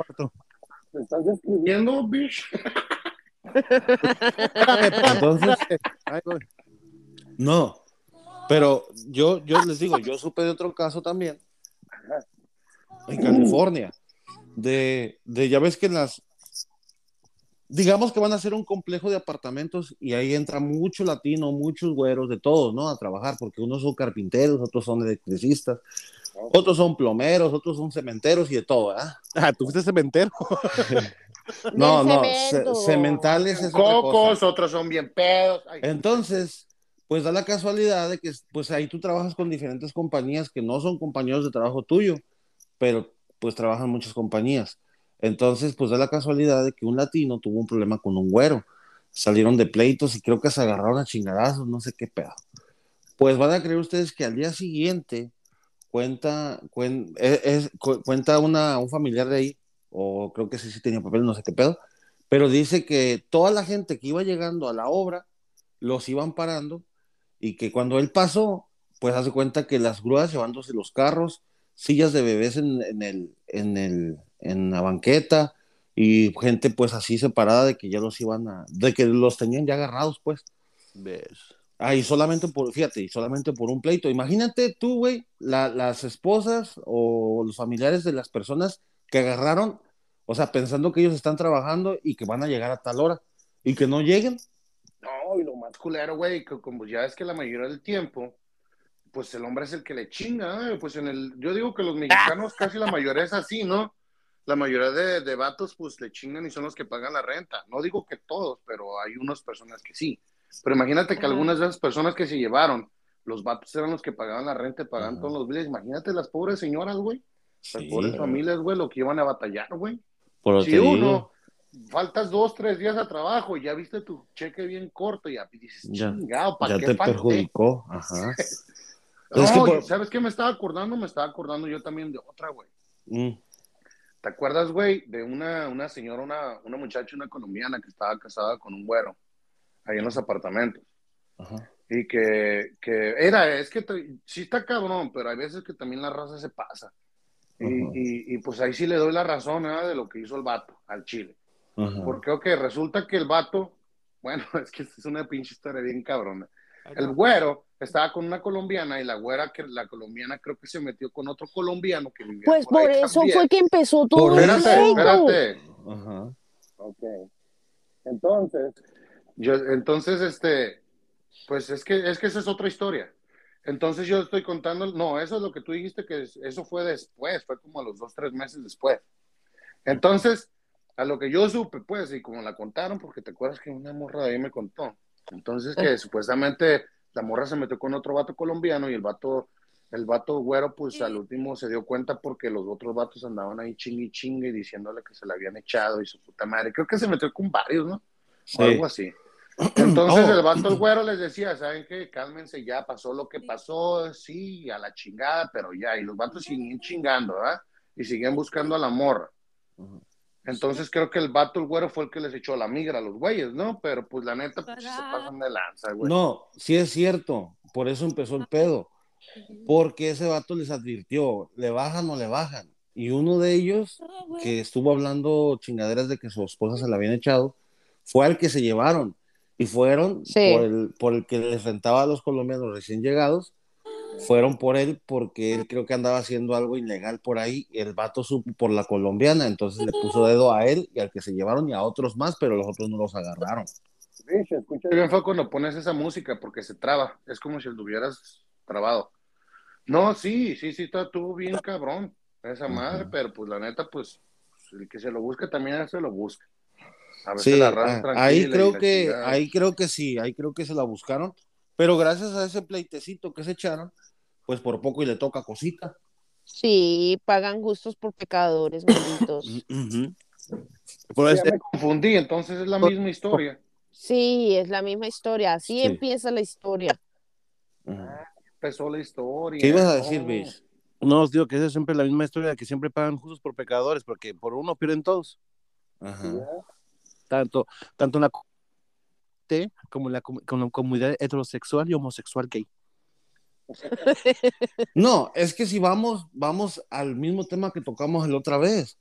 ¿Te estás describiendo, bitch? Espérame, espérame. Entonces, Ay, güey. No. Pero yo, yo les digo, yo supe de otro caso también en California. De, de ya ves que en las digamos que van a hacer un complejo de apartamentos y ahí entra mucho latino, muchos güeros de todos, ¿no? A trabajar, porque unos son carpinteros, otros son electricistas, otros son plomeros, otros son cementeros y de todo, ¿ah? Ah, tú fuiste cementero. No, no, cementales es otra cosa. Cocos, otros son bien pedos. Ay, Entonces, pues da la casualidad de que pues ahí tú trabajas con diferentes compañías que no son compañeros de trabajo tuyo, pero pues trabajan muchas compañías. Entonces, pues da la casualidad de que un latino tuvo un problema con un güero. Salieron de pleitos y creo que se agarraron a chingadazos, no sé qué pedo. Pues van a creer ustedes que al día siguiente cuenta, cu- cuenta una, un familiar de ahí, o creo que sí, sí tenía papel, no sé qué pedo, pero dice que toda la gente que iba llegando a la obra los iban parando y que cuando él pasó, pues hace cuenta que las grúas llevándose los carros, sillas de bebés en, en el, en el, en la banqueta y gente pues así separada de que ya los iban a, de que los tenían ya agarrados pues. ¿Ves? Ah, y solamente por, fíjate, y solamente por un pleito. Imagínate tú, güey, la- las esposas o los familiares de las personas que agarraron, o sea, pensando que ellos están trabajando y que van a llegar a tal hora y que no lleguen. No, y lo más culero, güey, que como ya es que la mayoría del tiempo, pues el hombre es el que le chinga, ¿eh? pues en el, yo digo que los mexicanos casi la mayoría es así, ¿no? La mayoría de, de vatos pues le chingan y son los que pagan la renta. No digo que todos, pero hay unas personas que sí. Pero imagínate que algunas de esas personas que se llevaron, los vatos eran los que pagaban la renta, pagaban Ajá. todos los biles. Imagínate las pobres señoras, güey. Las Sí, pobres familias, güey, lo que iban a batallar, güey. por Si uno, digo, faltas dos, tres días a trabajo y ya viste tu cheque bien corto, ya dices, Ya- chingado, ¿para ya qué te falté? perjudicó. Ajá. No, Es que por- ¿sabes qué me estaba acordando? Me estaba acordando yo también de otra, güey. Mm, ¿Te acuerdas, güey, de una, una señora, una, una muchacha, una colombiana que estaba casada con un güero ahí en los apartamentos? ajá. Y que, que era, es que te- sí está cabrón, pero hay veces que también la raza se pasa. Y, y, y, pues ahí sí le doy la razón ¿eh? de lo que hizo el vato al Chile. Porque, ok, resulta que el vato, bueno, es que es una pinche historia bien cabrona. El güero estaba con una colombiana y la güera, que la colombiana creo que se metió con otro colombiano que vivía Pues por, por ahí eso también. fue que empezó todo Por eso, Espérate, espérate. Ajá. Ok. Entonces, yo, entonces, este, pues es que, es que esa es otra historia. Entonces yo estoy contando, no, eso es lo que tú dijiste que es- eso fue después, fue como a los dos, tres meses después. Entonces, a lo que yo supe, pues, y como la contaron, porque te acuerdas que una morra de ahí me contó. Entonces, que supuestamente la morra se metió con otro vato colombiano y el vato, el vato güero, pues al último se dio cuenta porque los otros vatos andaban ahí chingue y chingue diciéndole que se la habían echado y su puta madre. Creo que se metió con varios, ¿no? Sí. O algo así. Entonces Oh. el vato el güero les decía, ¿saben qué? Cálmense ya, pasó lo que pasó, sí, a la chingada, pero ya, y los vatos siguen chingando, ¿verdad? Y siguen buscando a la morra. Entonces creo que el vato, el güero, fue el que les echó la migra a los güeyes, ¿no? Pero pues la neta, pues se pasan de lanza, güey. No, sí es cierto. Por eso empezó el pedo. Porque ese vato les advirtió, le bajan o le bajan. Y uno de ellos, que estuvo hablando chingaderas de que su esposa se la habían echado, fue al que se llevaron. Y fueron Sí. por, el, por el que les rentaba a los colombianos recién llegados. Fueron por él porque él creo que andaba haciendo algo ilegal por ahí. El vato supo por la colombiana, entonces le puso dedo a él y al que se llevaron y a otros más, pero los otros no los agarraron. Sí, se escucha bien fue cuando pones esa música porque se traba. Es como si lo hubieras trabado. No, sí, sí, sí, está- estuvo bien cabrón esa madre, Ujú. pero pues la neta, pues el que se lo busca también se lo busca. A veces Sí, la ah, ahí creo la que, ahí creo que sí, ahí creo que se la buscaron, pero gracias a ese pleitecito que se echaron, pues por poco y le toca cosita. Sí, pagan justos por pecadores, malditos. Pero Ya este- me confundí, entonces es la misma historia. Sí, es la misma historia. Así Sí. empieza la historia. Ujú. Empezó la historia. ¿Qué ibas a decir, Oh. Bish? no os digo que esa es siempre la misma historia, que siempre pagan justos por pecadores, porque por uno pierden todos. Ajá. Tanto, tanto en la co- T como en la comunidad heterosexual y homosexual gay. No, es que si vamos, vamos al mismo tema que tocamos la otra vez.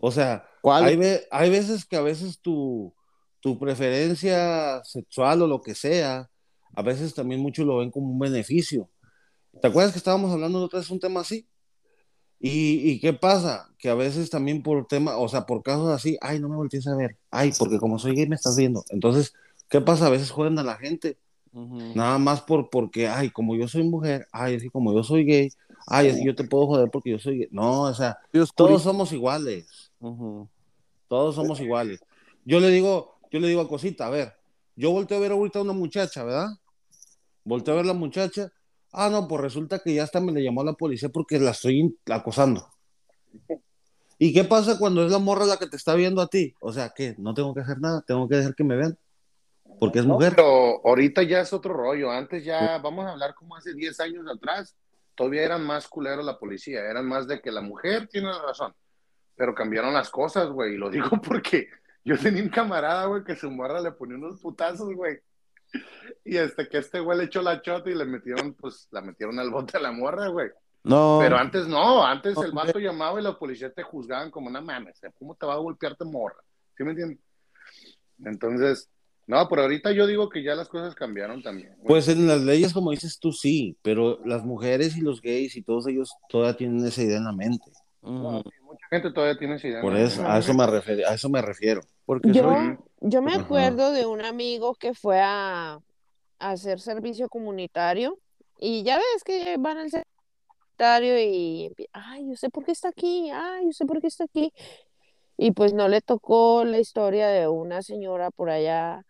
O sea, ¿Cuál? hay, ve- hay veces que a veces tu, tu preferencia sexual o lo que sea, a veces también muchos lo ven como un beneficio. ¿Te acuerdas que estábamos hablando de otra vez un tema así? ¿Y, y qué pasa? Que a veces también por tema, o sea, por casos así, ay, no me voltees a ver, ay, porque como soy gay me estás viendo. Entonces, ¿qué pasa? A veces joden a la gente, Nada más por, porque, ay, como yo soy mujer, ay, así como yo soy gay, ay, así yo te puedo joder porque yo soy gay. No, o sea, todos somos iguales. Ujú. todos somos iguales. Yo le digo, yo le digo a Cosita, a ver, yo volteo a ver ahorita a una muchacha, ¿verdad? Volteo a ver a la muchacha. Ah, no, pues resulta que ya hasta me le llamó a la policía porque la estoy acosando. ¿Y qué pasa cuando es la morra la que te está viendo a ti? O sea, ¿qué? No tengo que hacer nada, tengo que dejar que me vean. Porque es No, mujer. pero ahorita ya es otro rollo. Antes ya, vamos a hablar como hace 10 años atrás, todavía eran más culeros la policía. Eran más de que la mujer tiene la razón. Pero cambiaron las cosas, güey. Y lo digo porque yo tenía un camarada, güey, que su morra le ponía unos putazos, güey. Y este que este güey le echó la chota y le metieron, pues, la metieron al bote a la morra, güey. No, Pero antes no, antes No, el vato llamaba y los policías te juzgaban como una mames, ¿cómo te va a golpearte morra? ¿Sí me entiendes? Entonces, no, pero ahorita yo digo que ya las cosas cambiaron también. Pues en las leyes, como dices tú, sí, pero las mujeres y los gays y todos ellos todavía tienen esa idea en la mente. No, mm, sí, mucha gente todavía tiene esa idea. Por ¿no? eso, a eso me refiero, a eso me refiero. porque Yo, soy- yo me Ajá. acuerdo de un amigo que fue a, a hacer servicio comunitario y ya ves que van al servicio comunitario y, ay, yo sé por qué está aquí, ay, yo sé por qué está aquí. Y pues no le tocó la historia de una señora por allá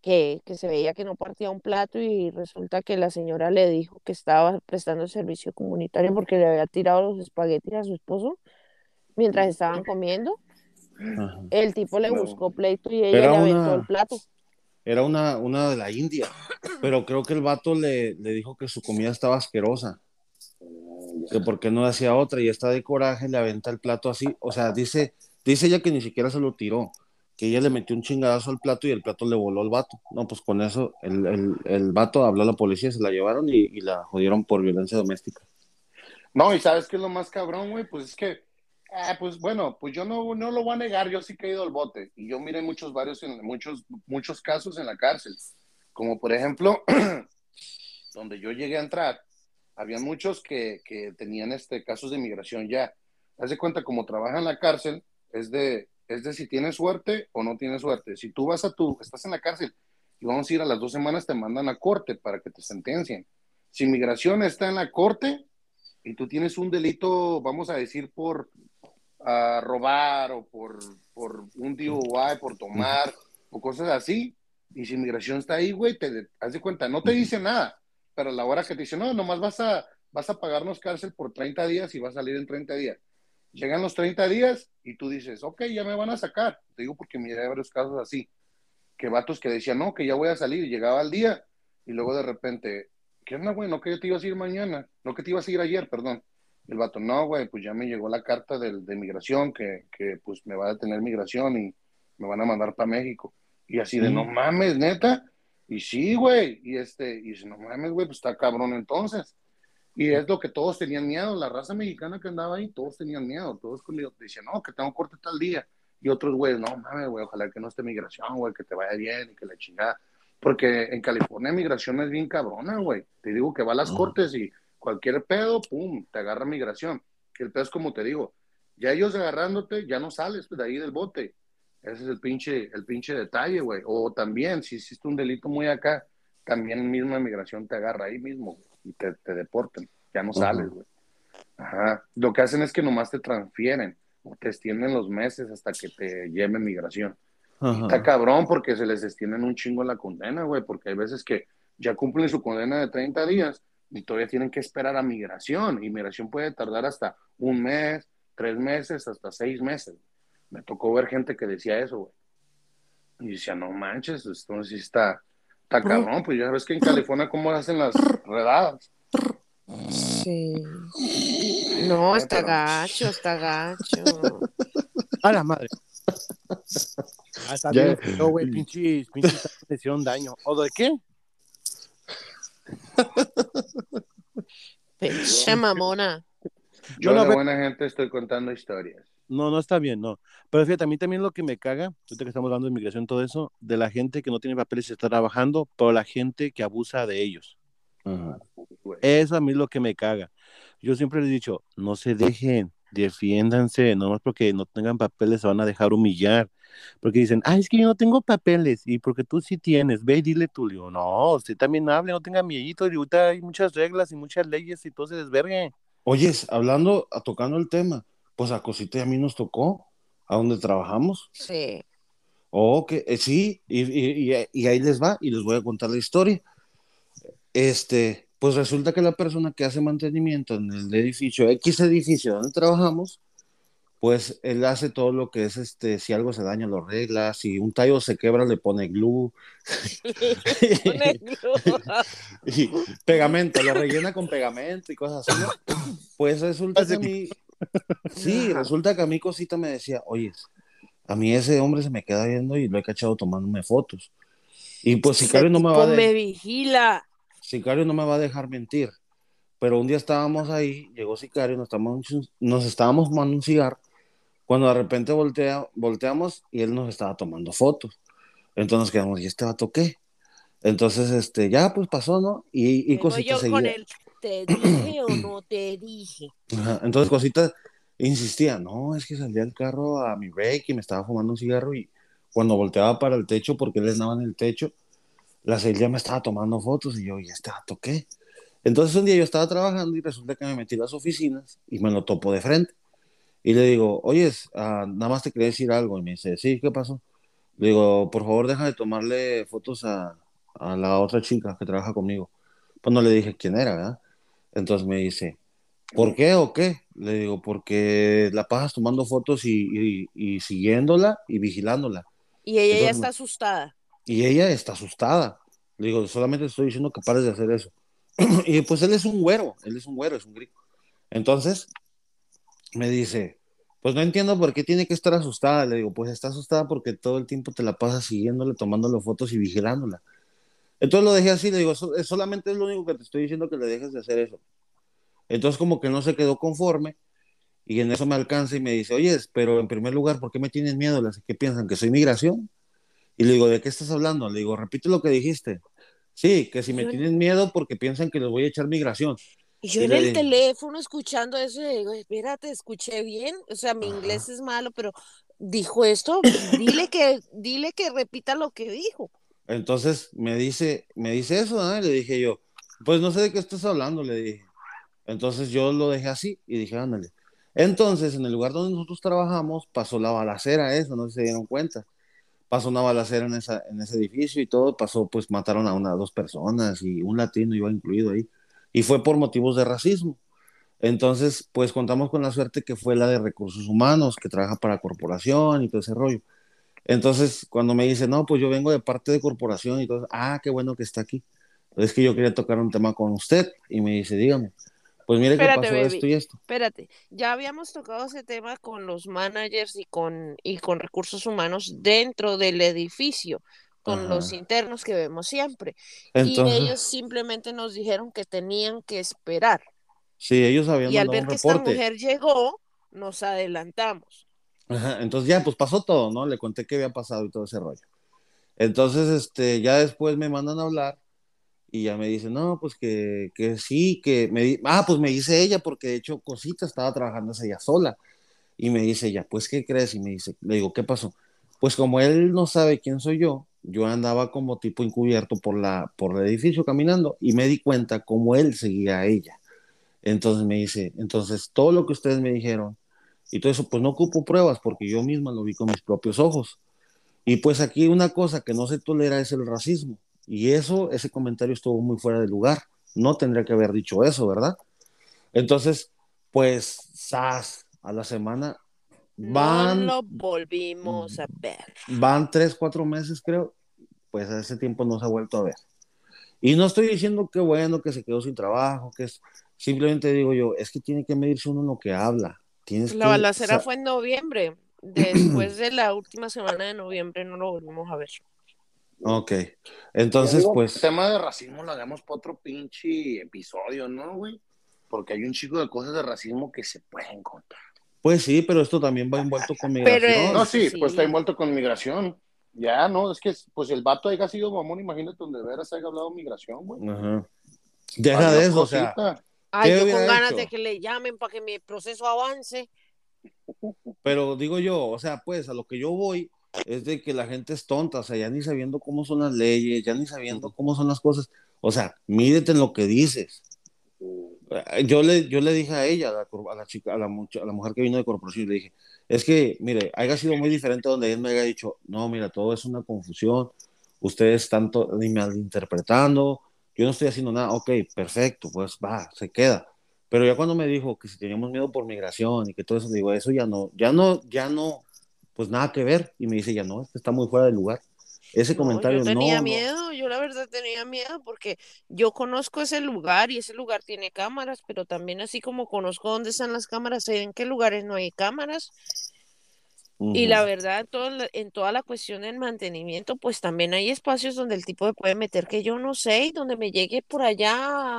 que, que se veía que no partía un plato y resulta que la señora le dijo que estaba prestando servicio comunitario porque le había tirado los espaguetis a su esposo mientras estaban comiendo. Ajá. El tipo le No. buscó pleito y ella Era le aventó una- el plato. Era una, una de la India, pero creo que el vato le, le dijo que su comida estaba asquerosa, que por qué no hacía otra y está de coraje, le aventa el plato así, o sea, dice, dice ella que ni siquiera se lo tiró, que ella le metió un chingadazo al plato y el plato le voló al vato. No, pues con eso el, el, el vato habló a la policía, se la llevaron y, y la jodieron por violencia doméstica. No, y sabes qué es lo más cabrón, güey, pues es que, ah, pues bueno, pues yo no, no lo voy a negar, yo sí que he ido al bote y yo miré muchos varios, en, muchos, muchos casos en la cárcel, como por ejemplo, donde yo llegué a entrar, había muchos que, que tenían este, casos de inmigración ya. Haz de cuenta, como trabaja en la cárcel, es de, es de si tienes suerte o no tienes suerte. Si tú vas a tu, estás en la cárcel y vamos a ir a las dos semanas, te mandan a corte para que te sentencien. Si inmigración está en la corte, y tú tienes un delito, vamos a decir, por robar o por, por un DUI, por tomar o cosas así, y si inmigración está ahí, güey, te haz de cuenta, no te dice nada, pero a la hora que te dice, no, nomás vas a, vas a pagarnos cárcel por 30 días y vas a salir en 30 días. Llegan los 30 días y tú dices, ok, ya me van a sacar. Te digo porque miré varios casos así, que vatos que decían, no, que ya voy a salir, y llegaba al día, y luego de repente, ¿qué onda, güey? No que yo te ibas a ir mañana, no que te ibas a ir ayer, perdón. El vato, no, güey, pues ya me llegó la carta del- de, migración que, que, pues me va a detener migración y me van a mandar para México. Y así de, no mames, neta. Y sí, güey. Y este, y dice, no mames, güey, pues está cabrón entonces. Y es lo que todos tenían miedo, la raza mexicana que andaba ahí, todos tenían miedo, todos decían, no, que tengo corte tal día. Y otros, güey, no mames, güey, ojalá que no esté migración, güey, que te vaya bien y que la chingada. Porque en California migración es bien cabrona, güey. Te digo que va a las Ujú. cortes y cualquier pedo, pum, te agarra migración. Que el pedo es como te digo, ya ellos agarrándote, ya no sales de ahí del bote. Ese es el pinche, el pinche detalle, güey. O también, si hiciste un delito muy acá, también misma migración te agarra ahí mismo güey, y te, te deporten. Ya no sales, güey. Ajá. Lo que hacen es que nomás te transfieren o te extienden los meses hasta que te lleve migración. Está cabrón porque se les extienden un chingo la condena, güey, porque hay veces que ya cumplen su condena de 30 días y todavía tienen que esperar a migración. Y migración puede tardar hasta un mes, tres meses, hasta seis meses. Me tocó ver gente que decía eso, güey. Y decía, no manches, esto sí está, está cabrón. Pues ya ves que en California cómo hacen las redadas. Sí. No, está pero- gacho, está gacho. A la madre. Ah, está Ya. bien feo, güey. Pinches, pinches te hicieron daño. ¿O de qué? Pinche mamona. Yo No, no, de buena gente estoy contando historias. No, no está bien, no. Pero fíjate, a mí también lo que me caga, ahorita que estamos hablando de inmigración todo eso, de la gente que no tiene papeles y está trabajando, pero la gente que abusa de ellos. Ajá. güey. Eso a mí es lo que me caga. Yo siempre les he dicho, no se dejen, defiéndanse, nomás porque no tengan papeles se van a dejar humillar. Porque dicen, ah, es que yo no tengo papeles, y porque tú sí tienes, ve y dile tú, digo, no, usted también hable, no tenga miedito, y ahorita hay muchas reglas y muchas leyes y todo se desvergue. Oyes, hablando, a- tocando el tema, pues a Cosita y a mí nos tocó. a donde trabajamos. Sí. Oh, que eh, sí, y, y- y- y ahí les va, y les voy a contar la historia. Este, pues resulta que la persona que hace mantenimiento en el edificio, X edificio donde trabajamos, pues él hace todo lo que es, este, si algo se daña, lo arregla, si un tallo se quebra, le pone glue, Pone glue. y pegamento, lo rellena con pegamento y cosas así, ¿no? Pues resulta que a mí, sí, resulta que a mí cosita me decía, oye, a mí ese hombre se me queda viendo y lo he cachado tomándome fotos. Y pues Sicario no me va a me vigila. Sicario no me va a dejar mentir. Pero un día estábamos ahí, llegó Sicario, nos, estábamos, nos estábamos fumando un cigarro, cuando de repente voltea, volteamos y él nos estaba tomando fotos. Entonces quedamos, ¿y este vato qué? Entonces, este, ya pues pasó, ¿no? Y, y Vengo Cosita yo con el te dije o no te dije. Ajá, Entonces Cosita insistía, no, es que salía el carro a mi break y me estaba fumando un cigarro y cuando volteaba para el techo, porque él estaba en el techo, la Celia me estaba tomando fotos y yo, ¿y este vato qué? Entonces un día yo estaba trabajando y resulta que me metí a las oficinas y me lo topo de frente. Y le digo, oye, nada más te quería decir algo. Y me dice, sí, ¿qué pasó? Le digo, por favor, deja de tomarle fotos a, a la otra chica que trabaja conmigo. Pues no le dije quién era, ¿verdad? Entonces me dice, ¿por qué o qué? Le digo, porque la pasas tomando fotos y, y- y siguiéndola y vigilándola. Y ella ya está asustada. Y ella está asustada. Le digo, solamente estoy diciendo que pares de hacer eso. y pues él es un güero, él es un güero, es un griego. Entonces, me dice, pues no entiendo por qué tiene que estar asustada. Le digo, pues está asustada porque todo el tiempo te la pasas siguiéndole, tomándole fotos y vigilándola. Entonces lo dejé así, le digo, "So- solamente es lo único que te estoy diciendo que le dejes de hacer eso. Entonces como que no se quedó conforme y en eso me alcanza y me dice, oye, pero en primer lugar, ¿por qué me tienen miedo? Que piensan que soy migración. Y le digo, ¿de qué estás hablando? Le digo, repite lo que dijiste. Sí, que si me tienen miedo porque piensan que les voy a echar migración. Y yo en le el teléfono escuchando eso, y digo, espérate, escuché bien. O sea, mi Ajá. inglés es malo, pero dijo esto, dile que, dile que repita lo que dijo. Entonces me dice, me dice eso. Y Le dije yo, pues no sé de qué estás hablando, le dije. Entonces yo lo dejé así y dije, ándale. Entonces, en el lugar donde nosotros trabajamos, pasó la balacera, eso, no sé si se dieron cuenta. Pasó una balacera en, esa, en ese edificio y todo, pasó, pues mataron a una, dos personas y un latino iba incluido ahí. Y fue por motivos de racismo. Entonces, pues contamos con la suerte que fue la de recursos humanos, que trabaja para corporación y todo ese rollo. Entonces, cuando me dice, no, pues yo vengo de parte de corporación y todo, ah, qué bueno que está aquí. Es que yo quería tocar un tema con usted y me dice, dígame, pues mire Espérate, que pasó baby. esto y esto. Espérate, ya habíamos tocado ese tema con los managers y con, y con recursos humanos dentro del edificio, con Ajá. los internos que vemos siempre. Entonces, y ellos simplemente nos dijeron que tenían que esperar. sí, ellos habían Y al ver que esta reporte. mujer llegó, nos adelantamos. Ajá, entonces ya, pues pasó todo, ¿no? Le conté qué había pasado y todo ese rollo. Entonces, este, ya después me mandan a hablar y ya me dice, no, pues que, que sí, que me di- ah, pues me dice ella, porque de hecho Cosita estaba trabajando ella sola. Y me dice ella, pues, ¿qué crees? Y me dice, le digo, ¿qué pasó? Pues como él no sabe quién soy yo, yo andaba como tipo encubierto por la, por el edificio caminando y me di cuenta como él seguía a ella. Entonces me dice, entonces todo lo que ustedes me dijeron y todo eso, pues no ocupo pruebas porque yo misma lo vi con mis propios ojos. Y pues aquí una cosa que no se tolera es el racismo. Y eso, ese comentario estuvo muy fuera de lugar. No tendría que haber dicho eso, ¿verdad? Entonces, pues, sas, a la semana van, No lo volvimos a ver. van tres, cuatro meses, creo. Pues a ese tiempo no se ha vuelto a ver. Y no estoy diciendo que bueno, que se quedó sin trabajo, que es, simplemente digo yo, es que tiene que medirse uno en lo que habla. Tienes La que balacera fue en noviembre. Después de la última semana de noviembre no lo volvimos a ver. Ok. Entonces, digo, pues. El tema de racismo lo hagamos para otro pinche episodio, ¿no, güey? Porque hay un chico de cosas de racismo que se pueden contar. Pues sí, pero esto también va envuelto con migración. es- No, sí, sí. pues está envuelto con migración. Ya, no, es que pues el vato haya sido mamón, imagínate donde de veras haya hablado migración, güey. Ajá. Deja de eso, o sea. Ay, ¿Qué yo con ganas hecho? de que le llamen para que mi proceso avance. pero digo yo, o sea, pues a lo que yo voy es de que la gente es tonta, o sea, ya ni sabiendo cómo son las leyes, ya ni sabiendo cómo son las cosas, o sea, mídete en lo que dices. Yo le, yo le dije a ella, a la, a la chica, a la, a la mujer que vino de corporación, le dije, es que, mire, haya sido muy diferente donde él me haya dicho, no, mira, todo es una confusión, ustedes están ni malinterpretando, yo no estoy haciendo nada, ok, perfecto, pues va, se queda. Pero ya cuando me dijo que si teníamos miedo por migración y que todo eso, digo, eso ya no, ya no, ya no, pues nada que ver. Y me dice, ya no, está muy fuera de lugar. Ese No, comentario yo tenía no, no. miedo, yo la verdad tenía miedo porque yo conozco ese lugar y ese lugar tiene cámaras, pero también así como conozco dónde están las cámaras, sé en qué lugares no hay cámaras. Y la verdad, todo en toda la cuestión del mantenimiento, pues también hay espacios donde el tipo me puede meter que yo no sé y donde me llegue por allá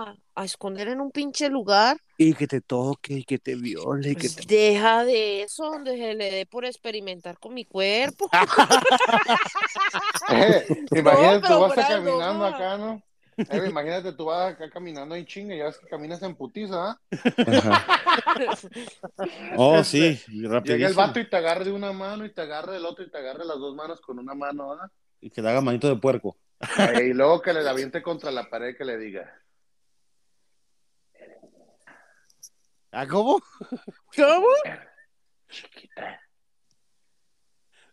a, a esconder en un pinche lugar. Y que te toque, y que te viole, y que Pues te... deja de eso, donde se le dé por experimentar con mi cuerpo. Eh, imagínate, pero tú vas de caminando broma. acá, ¿no? Eh, imagínate, tú vas acá caminando en chinga y ya ves que caminas en putiza, ¿ah? Oh, Este, sí, Llega el rapidísimo. vato y te agarra de una mano y te agarra del otro y te agarra las dos manos con una mano, ¿ah? Y que le haga manito de puerco. Eh, y luego que le aviente contra la pared que le diga. ¿Ah, cómo? ¿Cómo? Chiquita.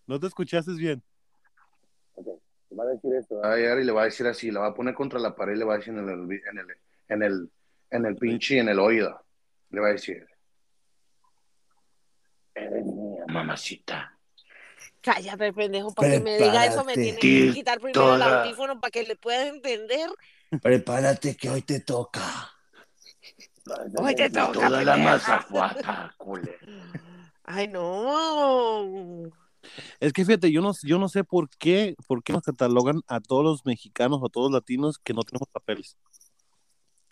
No te escuchaste bien. Va a decir esto. Va a llegar y le va a decir así, le va a poner contra la pared y le va a decir en el, en el, en el, en el pinche, en el oído. Le va a decir. Eres mía, mamacita. Cállate, pendejo, para que me diga eso me tiene que quitar primero el audífono para que le pueda entender. Prepárate que hoy te toca. Hoy te toca, Toda la pendeja. mazafuata, cule. Ay, no. Es que fíjate, yo no, yo no sé por qué, por qué nos catalogan a todos los mexicanos o a todos los latinos que no tenemos papeles.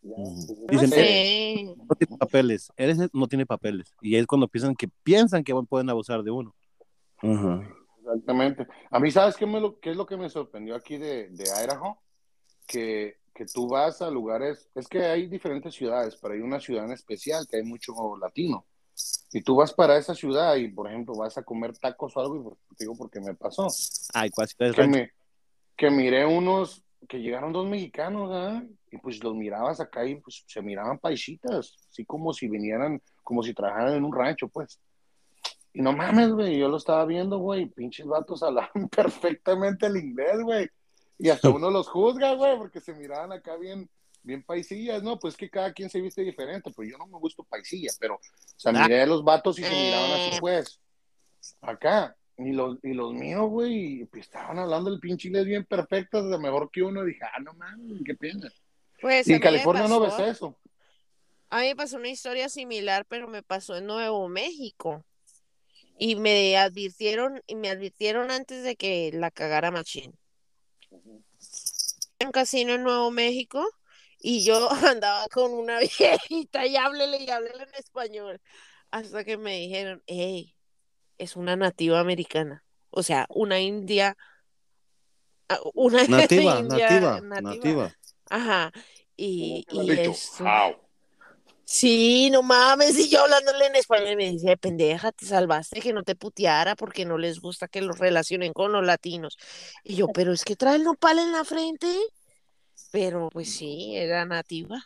Ujú. No Dicen, sé. no tiene papeles, eres no tiene papeles. Y es cuando piensan que piensan que pueden abusar de uno. Exactamente. A mí, ¿sabes qué, me lo, qué es lo que me sorprendió aquí de, de Idaho? Que, que tú vas a lugares, es que hay diferentes ciudades, pero hay una ciudad en especial que hay mucho latino. Y tú vas para esa ciudad y, por ejemplo, vas a comer tacos o algo, y digo porque me pasó. Ay, cuál ciudad es Que, me, que miré unos, que llegaron dos mexicanos. Y pues los mirabas acá y pues se miraban paisitas, así como si vinieran, como si trabajaran en un rancho, pues. Y no mames, güey, yo lo estaba viendo, güey, pinches vatos hablaban perfectamente el inglés, güey. Y hasta uno los juzga, güey, porque se miraban acá bien, bien paisillas, ¿no? Pues que cada quien se viste diferente, pues yo no me gusto paisilla, pero, o sea, Ah. miré a los vatos y se miraban así, Eh. pues, acá. Y los, y los míos, güey, pues, estaban hablando el pinche inglés bien perfecto, de mejor que uno. Dije, ah, no mames, ¿qué piensas? Pues Y en California no ves eso. A mí me pasó una historia similar, pero me pasó en Nuevo México. Y me advirtieron, y me advirtieron antes de que la cagara Machín. En un casino en Nuevo México y yo andaba con una viejita y háblele y háblele en español. Hasta que me dijeron, hey, es una nativa americana. O sea, una india. ah, Una Nativa, india nativa, nativa. Ajá. Y, ¿Cómo y esto-? Sí, no mames, y yo hablándole en español y me dice, pendeja, te salvaste que no te puteara porque no les gusta que los relacionen con los latinos. Y yo, pero es que trae el nopal en la frente. Pero pues sí, era nativa.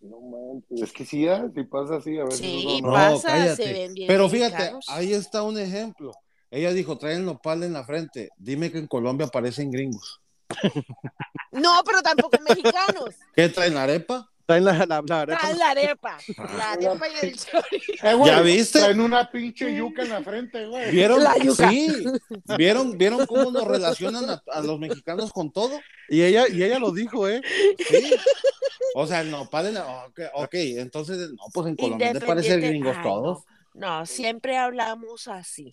No manches. Es que sí, ¿eh? sí pasa así, a veces Sí, no. No, pasa, cállate. se ven bien Pero fíjate, mexicanos. ahí está un ejemplo. Ella dijo, traen nopal en la frente. Dime que en Colombia aparecen gringos. No, pero tampoco mexicanos. ¿Qué traen arepa? Traen la, la, la arepa. Traen la arepa. La arepa y el chorizo. Eh, güey, ¿Ya viste? Traen una pinche yuca en la frente, güey. ¿Vieron? La yuca. Sí. ¿Vieron, ¿Vieron cómo nos relacionan a, a los mexicanos con todo? Y ella, y ella lo dijo, ¿eh? Sí. O sea, nopal en la... Ok, entonces, no, pues en Colombia te parecen gringos todos. No, no, siempre hablamos así.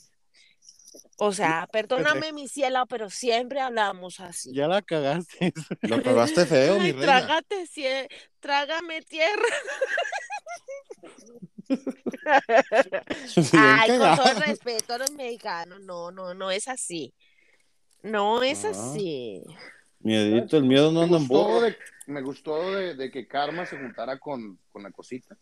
O sea, perdóname mi cielo, pero siempre hablamos así. Ya la cagaste. Lo cagaste feo, mi reina. trágate, cie- trágame tierra. Ay, con todo el respeto a los mexicanos, no, no, no es así. No es Ah. así. Miedito, el miedo no anda en boca. me gustó de, de que Karma se juntara con, con la cosita.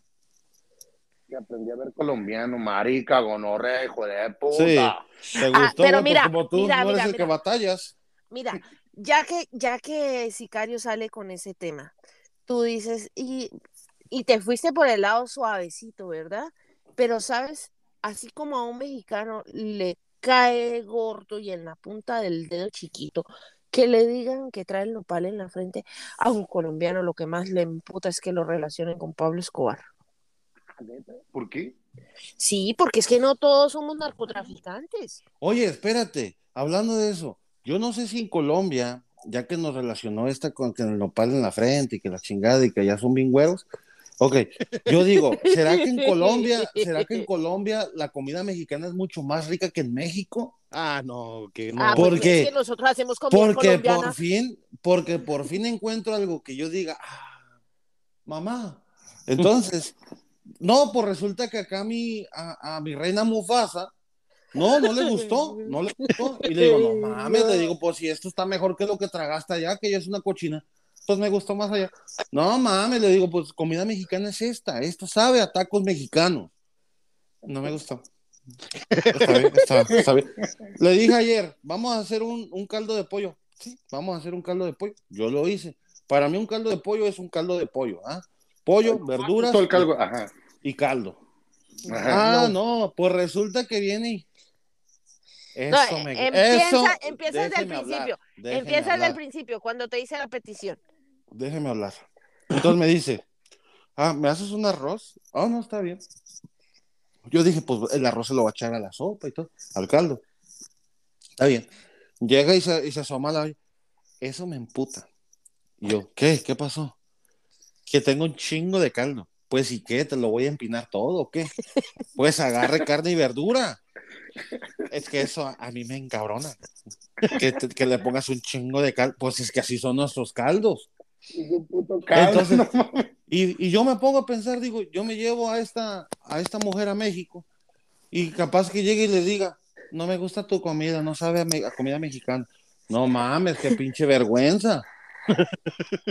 Y aprendí a ver colombiano, marica, gonorrea, hijo de puta. ¿Te Ah, gustó? pero mira, como tú mira, no eres mira, el mira. que batallas. Mira, ya que, ya que Sicario sale con ese tema, tú dices, y y te fuiste por el lado suavecito, ¿verdad? Pero, ¿sabes? Así como a un mexicano le cae gordo y en la punta del dedo chiquito, que le digan que trae el nopal en la frente, a un colombiano lo que más le imputa es que lo relacionen con Pablo Escobar. ¿Por qué? Sí, porque es que no todos somos narcotraficantes. Oye, espérate, hablando de eso, yo no sé si en Colombia, ya que nos relacionó esta con que el nopal en la frente y que la chingada y que ya son bien güeros, ok, yo digo, ¿será que en Colombia, será que en Colombia la comida mexicana es mucho más rica que en México? Ah, no, que no. Ah, ¿Por porque qué? es que nosotros hacemos comida Porque colombiana. por fin, porque por fin encuentro algo que yo diga, ah, mamá. Entonces, no, pues resulta que acá a mi, a, a mi reina Mufasa, no, no le gustó, no le gustó. Y le digo, no mames, le digo, pues si esto está mejor que lo que tragaste allá, que ya es una cochina, pues me gustó más allá. No mames, le digo, pues comida mexicana es esta, esto sabe a tacos mexicanos. No me gustó. Está bien, está, está bien. Le dije ayer, vamos a hacer un, un caldo de pollo. Sí, vamos a hacer un caldo de pollo. Yo lo hice. Para mí un caldo de pollo es un caldo de pollo. ¿ah? Pollo, verduras Todo el caldo, ajá. y caldo. ajá. Ah, no, pues resulta que viene y... Eso No, me empieza, eso, empieza desde el principio. Empieza desde el principio, cuando te hice la petición. Déjeme hablar. Entonces me dice, ah, ¿me haces un arroz? Ah, no, está bien. Yo dije, pues el arroz se lo va a echar a la sopa y todo, al caldo. Está bien. Llega y se, y se asoma la. Eso me emputa. Y yo, ¿qué? ¿Qué pasó? Que tengo un chingo de caldo. Pues, ¿y qué? ¿Te lo voy a empinar todo o qué? Pues agarre carne y verdura. Es que eso a, a mí me encabrona. Que, te- que le pongas un chingo de caldo. Pues es que así son nuestros caldos. Caldo, Entonces- no. Y, y yo me pongo a pensar, digo, yo me llevo a esta, a esta mujer a México y capaz que llegue y le diga, no me gusta tu comida, no sabe a, me- a comida mexicana. No mames, qué pinche vergüenza.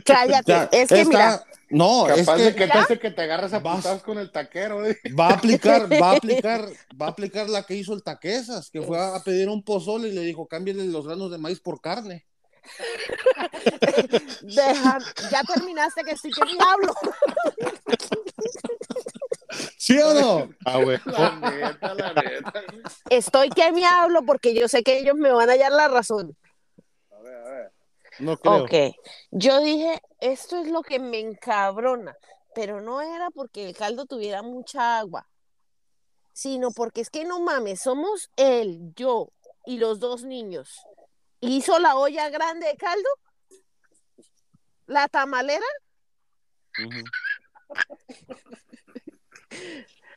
Cállate. Ya, es que mira, no, es Capaz de que que te que te agarras a Vas. con el taquero. ¿eh? va a aplicar, va a aplicar, va a aplicar la que hizo el Taquesas, que fue a, a pedir un pozole y le dijo, cámbiale los granos de maíz por carne. deja, ya terminaste que sí que ni hablo. ¿Sí o no? Ah. La neta, la neta. Estoy que me hablo porque yo sé que ellos me van a hallar la razón. No creo. Ok, yo dije, esto es lo que me encabrona, pero no era porque el caldo tuviera mucha agua, sino porque es que no mames, somos él, yo y los dos niños. ¿Hizo la olla grande de caldo? ¿La tamalera?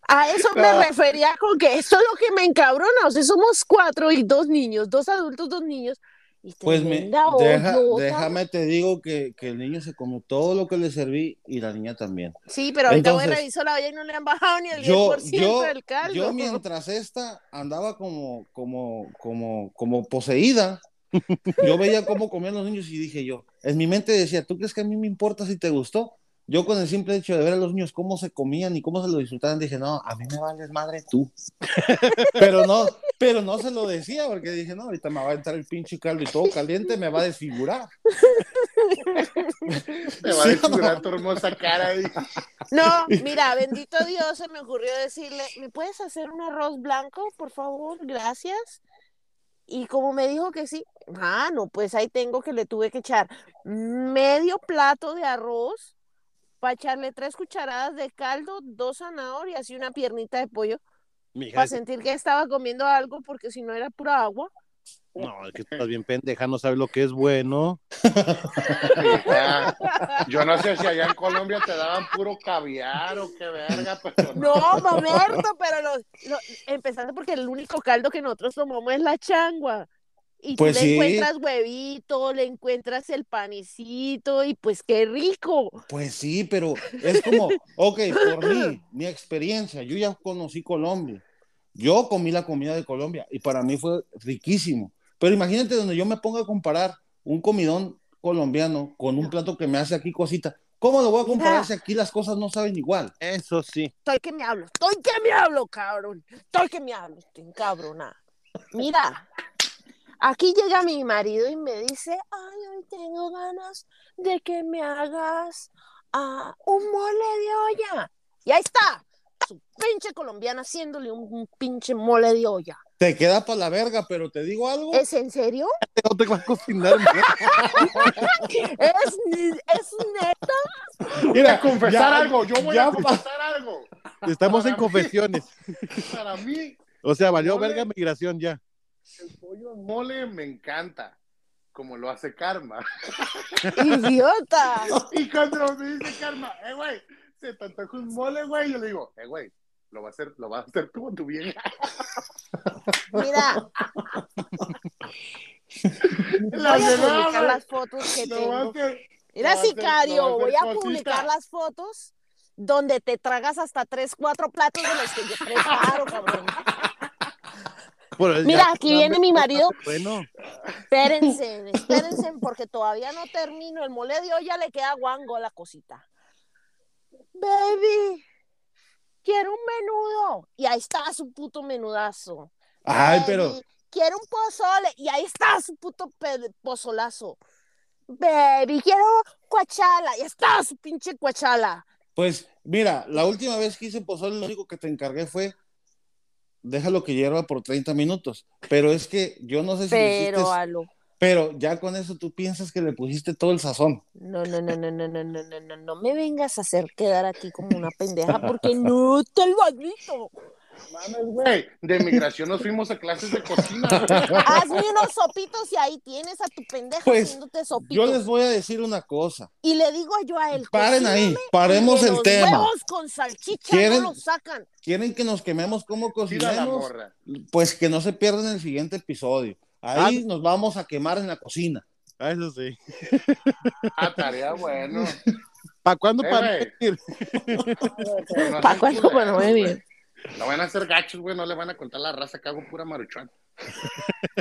A eso me Ah. refería con que esto es lo que me encabrona. O sea, somos cuatro y dos niños, dos adultos, dos niños. Y Pues me, deja- déjame te digo que, que el niño se comió todo lo que le serví y la niña también. Sí, pero ahorita voy Entonces, a revisar la olla y no le han bajado ni el yo, 10% yo, del caldo. yo mientras esta andaba como, como, como, como poseída, yo veía cómo comían los niños y dije yo, en mi mente decía, ¿tú crees que a mí me importa si te gustó? Yo con el simple hecho de ver a los niños cómo se comían y cómo se lo disfrutaban, dije, no, a mí me vales madre tú. pero no, pero no se lo decía porque dije, no, ahorita me va a entrar el pinche caldo y todo caliente me va a desfigurar. Te va a desfigurar tu hermosa cara. No, mira, bendito Dios, se me ocurrió decirle, ¿me puedes hacer un arroz blanco, por favor? Gracias. Y como me dijo que sí, ah, no, pues ahí tengo que le tuve que echar medio plato de arroz para echarle tres cucharadas de caldo, dos zanahorias y una piernita de pollo Mija, para es- sentir que estaba comiendo algo porque si no era pura agua. no, es que estás bien pendeja, no sabes lo que es bueno. Yo no sé si allá en Colombia te daban puro caviar o qué verga, pero no. No, mamerto, pero lo, lo- empezando porque el único caldo que nosotros tomamos es la changua. Y Pues tú le sí. encuentras huevito, le encuentras el panecito y pues qué rico. Pues sí, pero es como, ok, por mí, mi experiencia, yo ya conocí Colombia, yo comí la comida de Colombia y para mí fue riquísimo, pero imagínate donde yo me ponga a comparar un comidón colombiano con un plato que me hace aquí cosita, ¿cómo lo voy a comparar Mira. si aquí las cosas no saben igual? Eso sí. Estoy que me hablo, estoy que me hablo, cabrón. Estoy que me hablo, estoy encabrona. Mira, aquí llega mi marido y me dice, ay, hoy tengo ganas de que me hagas a un mole de olla. Y ahí está, su pinche colombiana haciéndole un, un pinche mole de olla. Te queda para la verga, pero te digo algo. ¿Es en serio? No te vas a cocinar. ¿Es, es neta? Mira, a confesar ya- algo, yo voy ya a pa- confesar algo. Estamos en mí- confesiones. Para mí, O sea, valió Mole. verga migración ya. El pollo en mole me encanta, como lo hace Karma. ¡Idiota! Y cuando me dice Karma, eh, güey, se te antoja un mole, güey, yo le digo, eh, güey, lo va a hacer, lo vas a hacer tú con tu vieja. Mira, La voy a verdad, publicar las fotos que tengo. hacer. Mira, lo va a hacer- sicario, hacer voy a cosita. publicar las fotos donde te tragas hasta tres, cuatro platos de los que yo preparo, cabrón. Bueno, Mira, ya- aquí viene mi marido. Bueno, Espérense, espérense, porque todavía no termino. El mole de olla le queda guango a la cosita. Baby, quiero un menudo. Y ahí está su puto menudazo. Ay, Baby, pero Quiero un pozole. Y ahí está su puto pozolazo. Baby, quiero cuachala. Y está su pinche cuachala. Pues mira, la última vez que hice pozole, lo único que te encargué fue déjalo que hierva por 30 minutos. Pero es que yo no sé si lo Pero, hiciste, Alo. pero ya con eso tú piensas que le pusiste todo el sazón. No, no, no, no, no, no, no, no, no, no me vengas a hacer quedar aquí como una pendeja porque no te lo admito. Mames, güey, de migración nos fuimos a clases de cocina. güey. Hazme unos sopitos y ahí tienes a tu pendeja Pues, haciéndote Yo sopitos. les voy a decir una cosa. Y le digo yo a él, Paren ahí, paremos el los tema. huevos con salchicha ¿Quieren? no los sacan. ¿Quieren que nos quememos cocinemos? morra. Pues que no se pierdan el siguiente episodio. Ahí nos vamos a quemar en la cocina. ah, eso sí. Ah, tarea bueno. ¿Para cuándo? Eh, para ir? No ¿Para cuándo? muy bien. No van a hacer gachos, güey, no le van a contar la raza que hago pura maruchán.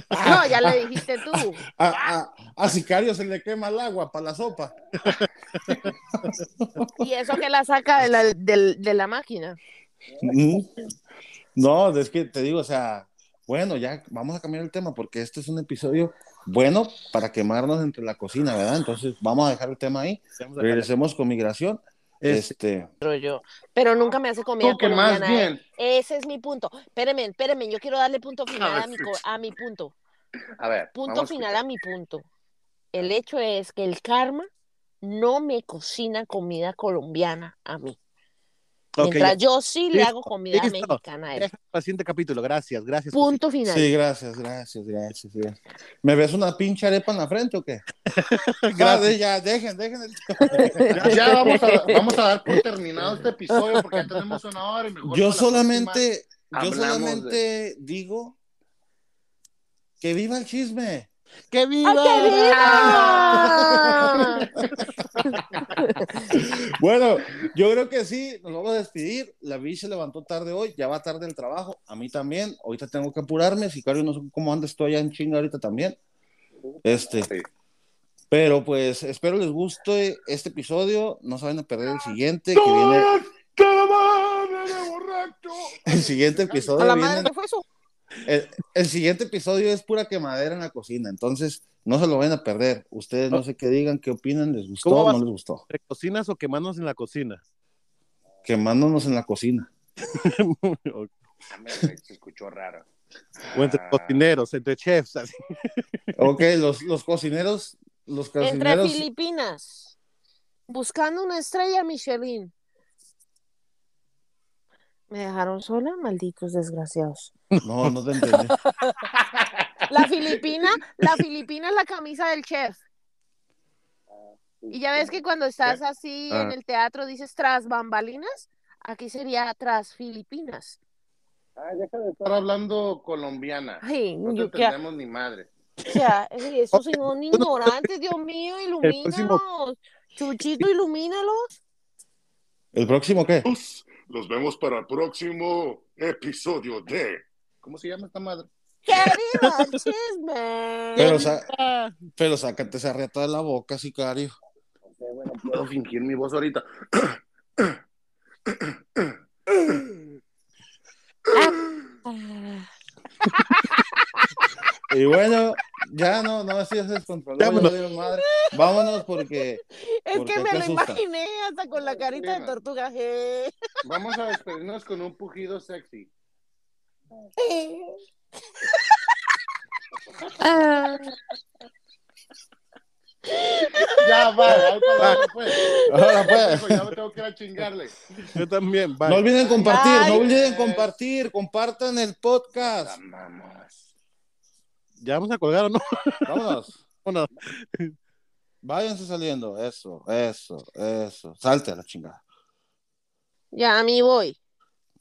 No, ya le dijiste tú. A, a- a Sicario se le quema el agua para la sopa. Y eso que la saca de la, de la máquina. Mm. No, es que te digo, o sea, bueno, ya vamos a cambiar el tema porque este es un episodio bueno para quemarnos entre la cocina, ¿verdad? Entonces vamos a dejar el tema ahí. Regresemos con migración. Este, Pero yo. Pero nunca me hace comida Tú que más colombiana, ¿eh? bien. Ese es mi punto. Espérenme, espérenme, yo quiero darle punto final ver, a mi, co- a mi punto. A ver. Punto a final a mi punto. El hecho es que el karma no me cocina comida colombiana a mí. Ok, Mientras ya. yo sí le hago comida listo. mexicana a él. El siguiente capítulo. Gracias, gracias. Punto final. sí, gracias, gracias, gracias, gracias. ¿Me ves una pinche arepa en la frente o qué? Gracias. Ya, de- dejen, dejen el Ya, vamos, a, vamos a dar por terminado este episodio porque ya tenemos una hora y mejor Yo solamente, yo solamente digo que viva el chisme. ¡Que viva! ¡Ay, qué viva! Bueno, yo creo que sí, nos vamos a despedir. La Vi se levantó tarde hoy, ya va tarde el trabajo, a mí también. Ahorita tengo que apurarme, Sicario, no sé cómo anda, estoy allá en chinga ahorita también. Este, Sí. pero pues espero les guste este episodio, no se vayan a perder el siguiente, que viene, ¡Todas te van de borracho! el siguiente ¿A episodio la viene, madre qué fue eso? El, el siguiente episodio es pura quemadera en la cocina, entonces no se lo vayan a perder. Ustedes no sé qué digan, qué opinan, les gustó ¿Cómo o no les gustó. ¿Entre cocinas o quemarnos en la cocina? Quemándonos en la cocina. o Se escuchó raro. entre Ah. cocineros, entre chefs. así. Ok, los, los cocineros, los Entre cocineros. Filipinas. Buscando una estrella Michelin. ¿Me dejaron sola? Malditos desgraciados. No, no te entendí. La Filipina, la Filipina es la camisa del chef. Y ya ves que cuando estás así en Ah. el teatro dices tras bambalinas, aquí sería tras Filipinas. Ah, deja de estar hablando colombiana. Ay, No te entendemos ni madre. o sea, esos son ignorantes, Dios mío, ilumínalos. Chuchito, ilumínalos. ¿El próximo qué? Los vemos para el próximo episodio de. ¿Cómo se llama esta madre? ¡Que viva el chisme! Pero, sa- pero sácate esa riata de la boca, sicario. Ok, bueno, puedo fingir mi voz ahorita. Ah, Y bueno, ya no, no, así ya Vámonos. valieron madre. Vámonos porque Es ¿Por que me lo asusta? imaginé hasta con la carita de tortuga. eh. Vamos a despedirnos con un pujido sexy. Ya, va, ahí para adelante, pues. Ahora pues. Ya me tengo que ir a chingarle. Yo también, bye. No olviden compartir, no olviden compartir, compartan el podcast. Vamos. ¿Ya vamos a colgar o no? Vámonos. Vámonos. Váyanse saliendo. Eso, eso, eso. Salte a la chingada. Ya, a mí voy.